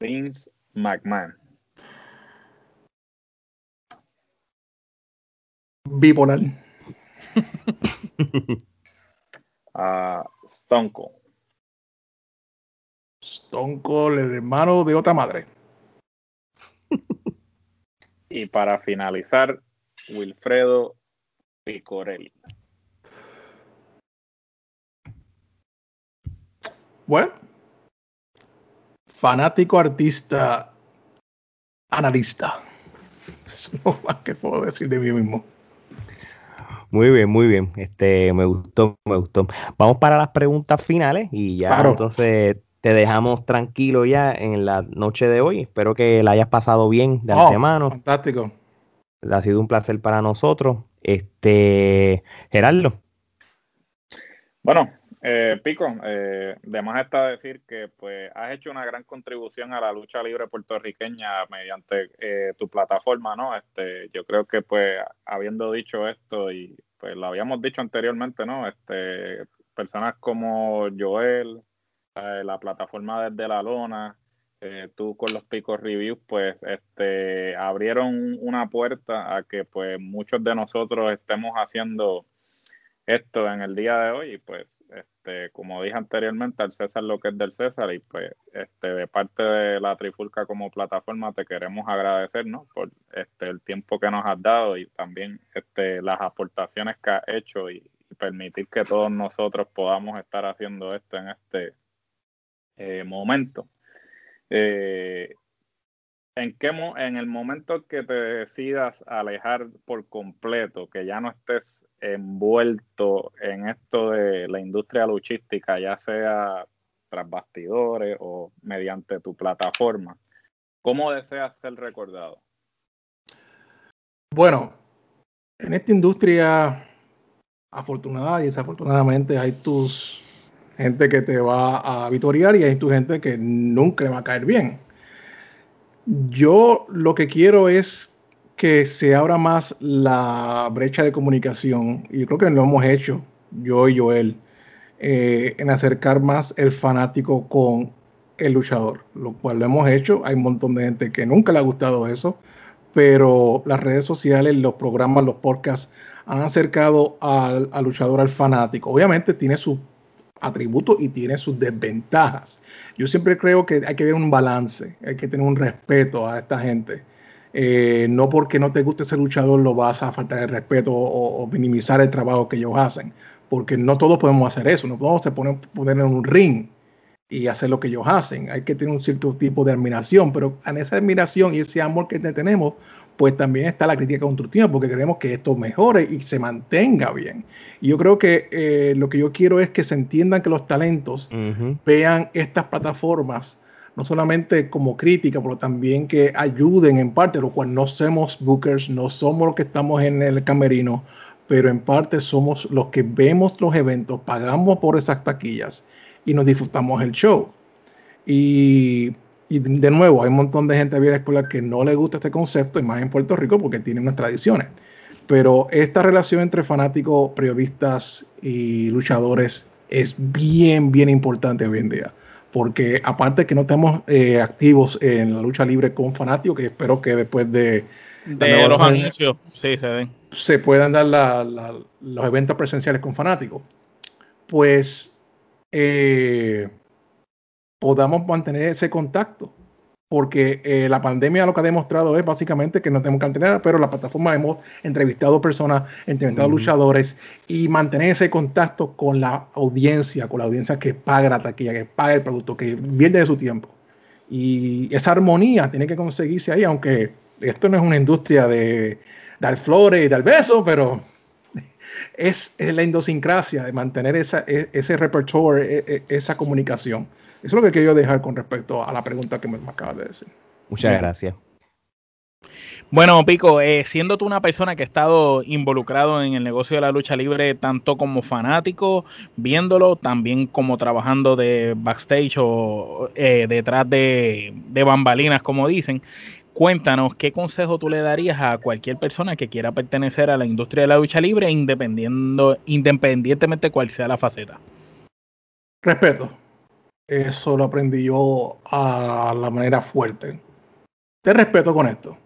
Vince McMahon. Bipolar. uh, Stone Cold. Stone Cold, el hermano de otra madre. y para finalizar, Wilfredo Picorelli. Bueno, fanático, artista, analista. Eso es lo más que puedo decir de mí mismo. Muy bien, muy bien. Este, me gustó, me gustó. Vamos para las preguntas finales y ya entonces te dejamos tranquilo ya en la noche de hoy. Espero que la hayas pasado bien de oh, antemano. Fantástico. Ha sido un placer para nosotros. Este, Gerardo. Bueno, eh, Pico, eh, de más está decir que pues has hecho una gran contribución a la lucha libre puertorriqueña mediante eh, tu plataforma, ¿no? Este, yo creo que pues habiendo dicho esto y pues lo habíamos dicho anteriormente, ¿no? Este, personas como Joel, eh, la plataforma desde la lona, tú con los Picos Reviews, pues este, abrieron una puerta a que pues muchos de nosotros estemos haciendo esto en el día de hoy y pues este como dije anteriormente al César lo que es del César y pues este de parte de la Trifulca como plataforma te queremos agradecer ¿no? por este el tiempo que nos has dado y también este las aportaciones que has hecho y, permitir que todos nosotros podamos estar haciendo esto en este eh, momento eh, ¿En, qué en el momento que te decidas alejar por completo, que ya no estés envuelto en esto de la industria luchística, ya sea tras bastidores o mediante tu plataforma, ¿cómo deseas ser recordado? Bueno, en esta industria, afortunada y desafortunadamente, hay tus gente que te va a vitoriar y hay tu gente que nunca va a caer bien. Yo lo que quiero es que se abra más la brecha de comunicación, y yo creo que lo hemos hecho, yo y Joel, eh, en acercar más el fanático con el luchador, lo cual lo hemos hecho. Hay un montón de gente que nunca le ha gustado eso, pero las redes sociales, los programas, los podcasts han acercado al, luchador al fanático. Obviamente tiene sus atributos y tiene sus desventajas. Yo siempre creo que hay que ver un balance, hay que tener un respeto a esta gente. Eh, no porque no te guste ese luchador lo vas a faltar el respeto o, minimizar el trabajo que ellos hacen, porque no todos podemos hacer eso, no podemos poner, en un ring y hacer lo que ellos hacen. Hay que tener un cierto tipo de admiración, pero en esa admiración y ese amor que tenemos, pues también está la crítica constructiva, porque queremos que esto mejore y se mantenga bien. Y yo creo que eh, lo que yo quiero es que se entiendan que los talentos vean estas plataformas no solamente como crítica, pero también que ayuden en parte, lo cual no somos bookers, no somos los que estamos en el camerino, pero en parte somos los que vemos los eventos, pagamos por esas taquillas y nos disfrutamos el show. Y, de nuevo, hay un montón de gente a la escuela que no le gusta este concepto, y más en Puerto Rico porque tienen unas tradiciones. Pero esta relación entre fanáticos, periodistas y luchadores es bien, bien importante hoy en día. Porque aparte que no estamos eh, activos en la lucha libre con fanáticos, que espero que después de, de los anuncios sí, se, den. se puedan dar los eventos presenciales con fanáticos, pues eh, podamos mantener ese contacto. Porque eh, la pandemia lo que ha demostrado es básicamente que no tenemos que mantener, pero la plataforma hemos entrevistado personas, entrevistado luchadores y mantener ese contacto con la audiencia, con la audiencia que paga la taquilla, que paga el producto, que viene de su tiempo. Y esa armonía tiene que conseguirse ahí, aunque esto no es una industria de dar flores y dar besos, pero es, la idiosincrasia de mantener esa, e, ese repertorio, e, e, esa comunicación. Eso es lo que quiero dejar con respecto a la pregunta que me acabas de decir. Muchas gracias. Bueno, Pico, eh, siendo tú una persona que ha estado involucrado en el negocio de la lucha libre, tanto como fanático, viéndolo, también como trabajando de backstage o eh, detrás de, de, bambalinas, como dicen, cuéntanos qué consejo tú le darías a cualquier persona que quiera pertenecer a la industria de la lucha libre, independientemente cuál sea la faceta. Respeto. Eso lo aprendí yo a la manera fuerte. Te respeto con esto.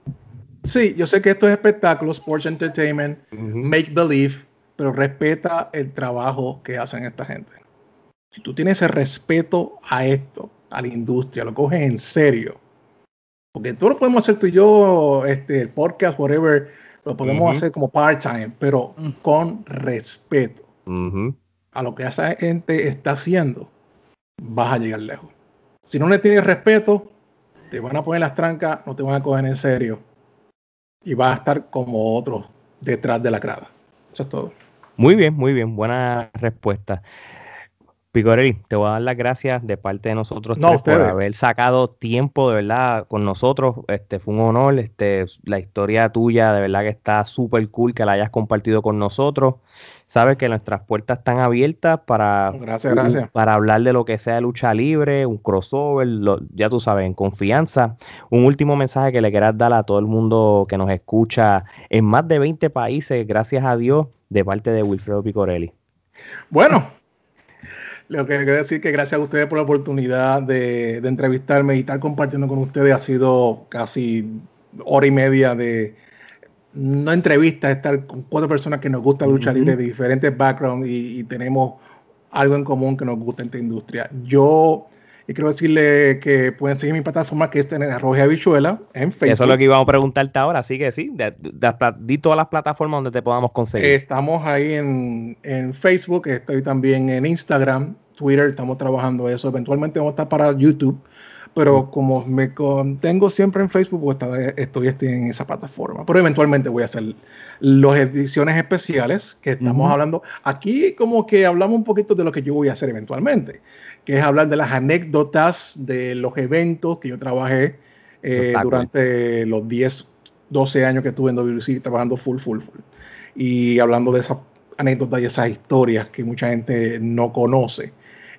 Sí, yo sé que esto es espectáculo, sports entertainment, make believe, pero respeta el trabajo que hacen esta gente. Si tú tienes el respeto a esto, a la industria, lo coges en serio, porque todo lo podemos hacer tú y yo, este, el podcast, whatever, lo podemos hacer como part-time, pero mm. con respeto a lo que esa gente está haciendo, vas a llegar lejos. Si no le tienes respeto, te van a poner las trancas, no te van a coger en serio y vas a estar como otros detrás de la grada. Eso es todo. Muy bien, muy bien, buena respuesta. Picorelli, te voy a dar las gracias de parte de nosotros por haber sacado tiempo de verdad con nosotros. Este fue un honor. Este, la historia tuya de verdad que está súper cool que la hayas compartido con nosotros. Sabes que nuestras puertas están abiertas para, gracias, gracias. para hablar de lo que sea lucha libre, un crossover, ya tú sabes, en confianza. Un último mensaje que le quieras dar a todo el mundo que nos escucha en más de 20 países, gracias a Dios, de parte de Wilfredo Picorelli. Bueno, lo que quiero decir que gracias a ustedes por la oportunidad de, entrevistarme y estar compartiendo con ustedes. Ha sido casi hora y media de, no entrevista, estar con cuatro personas que nos gusta luchar libre de diferentes backgrounds y, tenemos algo en común que nos gusta en esta industria. Yo quiero decirle que pueden seguir mi plataforma que es en Arroja Habichuela en Facebook. Eso es lo que íbamos a preguntarte ahora, así que sí, di todas las plataformas donde te podamos conseguir. Estamos ahí en, en Facebook, estoy también en Instagram, Twitter, estamos trabajando eso. Eventualmente vamos a estar para YouTube, pero como me contengo siempre en Facebook, pues estoy, estoy en esa plataforma. Pero eventualmente voy a hacer las ediciones especiales que estamos hablando. Aquí como que hablamos un poquito de lo que yo voy a hacer eventualmente, que es hablar de las anécdotas de los eventos que yo trabajé eh, durante los 10, 12 años que estuve en WC trabajando full, full, full. Y hablando de esas anécdotas y esas historias que mucha gente no conoce.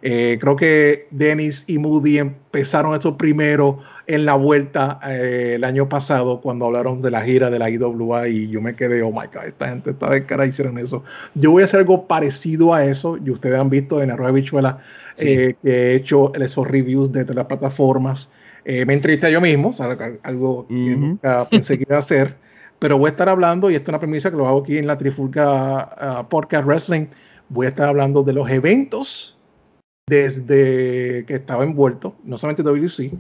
Eh, creo que Dennis y Moody empezaron eso primero en la vuelta eh, el año pasado cuando hablaron de la gira de la IWA y yo me quedé, oh my god, esta gente está de cara, hicieron eso. Yo voy a hacer algo parecido a eso y ustedes han visto en Arroyo Bichuela eh, que he hecho esos reviews de, las plataformas. me entrevisté yo mismo, algo que nunca pensé que iba a hacer, pero voy a estar hablando, y esta es una premisa que lo hago aquí en la Trifulca uh, Podcast Wrestling, voy a estar hablando de los eventos desde que estaba envuelto, no solamente WC,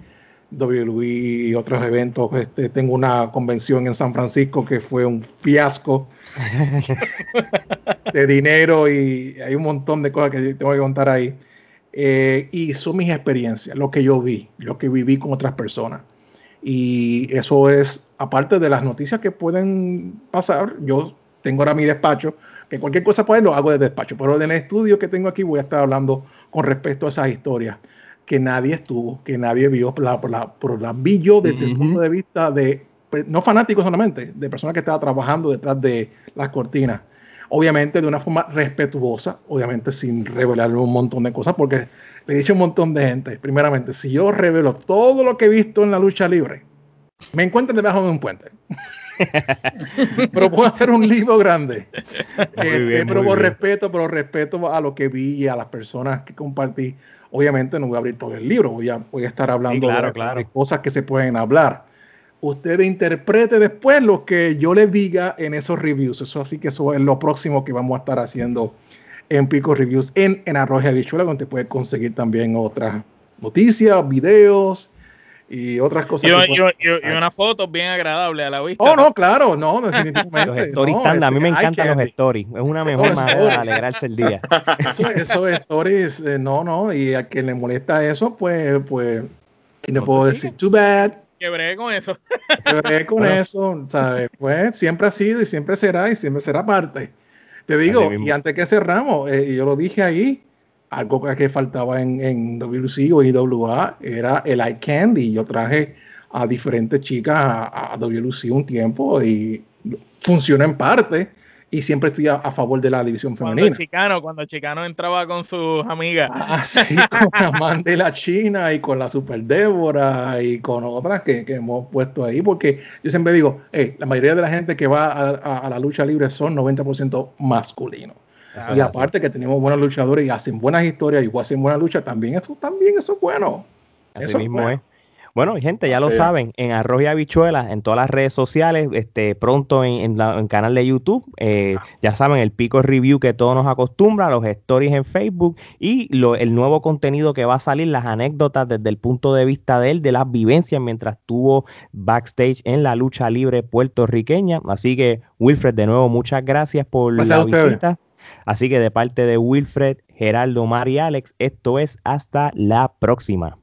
WWE y otros eventos. Este, tengo una convención en San Francisco que fue un fiasco de dinero y hay un montón de cosas que tengo que contar ahí. Eh, y son mis experiencias, lo que yo vi, lo que viví con otras personas. Y eso es, aparte de las noticias que pueden pasar, yo tengo ahora mi despacho, que cualquier cosa puede lo hago de despacho, pero en el estudio que tengo aquí voy a estar hablando con respecto a esas historias que nadie estuvo, que nadie vio, por la, por la, por la vi yo desde el punto de vista de, no fanáticos solamente, de personas que estaban trabajando detrás de las cortinas. Obviamente de una forma respetuosa, obviamente sin revelar un montón de cosas, porque le he dicho a un montón de gente, primeramente, si yo revelo todo lo que he visto en la lucha libre, me encuentro debajo de un puente. pero puedo hacer un libro grande. Este, pero por respeto, pero respeto a lo que vi y a las personas que compartí. Obviamente no voy a abrir todo el libro, voy a, voy a estar hablando de, cosas que se pueden hablar. Usted interprete después lo que yo le diga en esos reviews. Eso así que eso es lo próximo que vamos a estar haciendo en Pico Reviews en, en Arroja Bichuela, donde puede conseguir también otras noticias, videos, y otras cosas. Y, una foto bien agradable a la vista. Oh, no, claro, no, definitivamente. los stories a mí me este, encantan los stories. Es una mejor manera de alegrarse el día. Eso, stories, eh, no, no, y a quien le molesta eso, pues, pues, ¿qué le puedo decir? Too bad. Quebré con eso. Quebré con eso, ¿sabes? Pues siempre ha sido y siempre será y siempre será parte. Te digo, y antes que cerramos, eh, yo lo dije ahí, algo que faltaba en, en WC o IWA era el eye candy. Yo traje a diferentes chicas a, a WC un tiempo y funciona en parte y siempre estoy a, favor de la división femenina. Cuando Chicano, cuando Chicano entraba con sus amigas. Ah, sí, con la man de la China y con la Super Débora y con otras que, que hemos puesto ahí, porque yo siempre digo, la mayoría de la gente que va a, a la lucha libre son 90% masculinos y aparte que tenemos buenos luchadores y hacen buenas historias y hacen buena lucha, también eso, también eso es bueno. Así mismo es. Bueno, gente, ya lo saben, en Arroz y Habichuelas, en todas las redes sociales, este, pronto en, el canal de YouTube, eh, ya saben, el pico review que todos nos acostumbra, los stories en Facebook y lo, el nuevo contenido que va a salir, las anécdotas desde el punto de vista de él, de las vivencias mientras estuvo backstage en la lucha libre puertorriqueña. Así que, Wilfred, de nuevo, muchas gracias por la visita. Así que de parte de Wilfred, Geraldo, Mar y Alex, esto es hasta la próxima.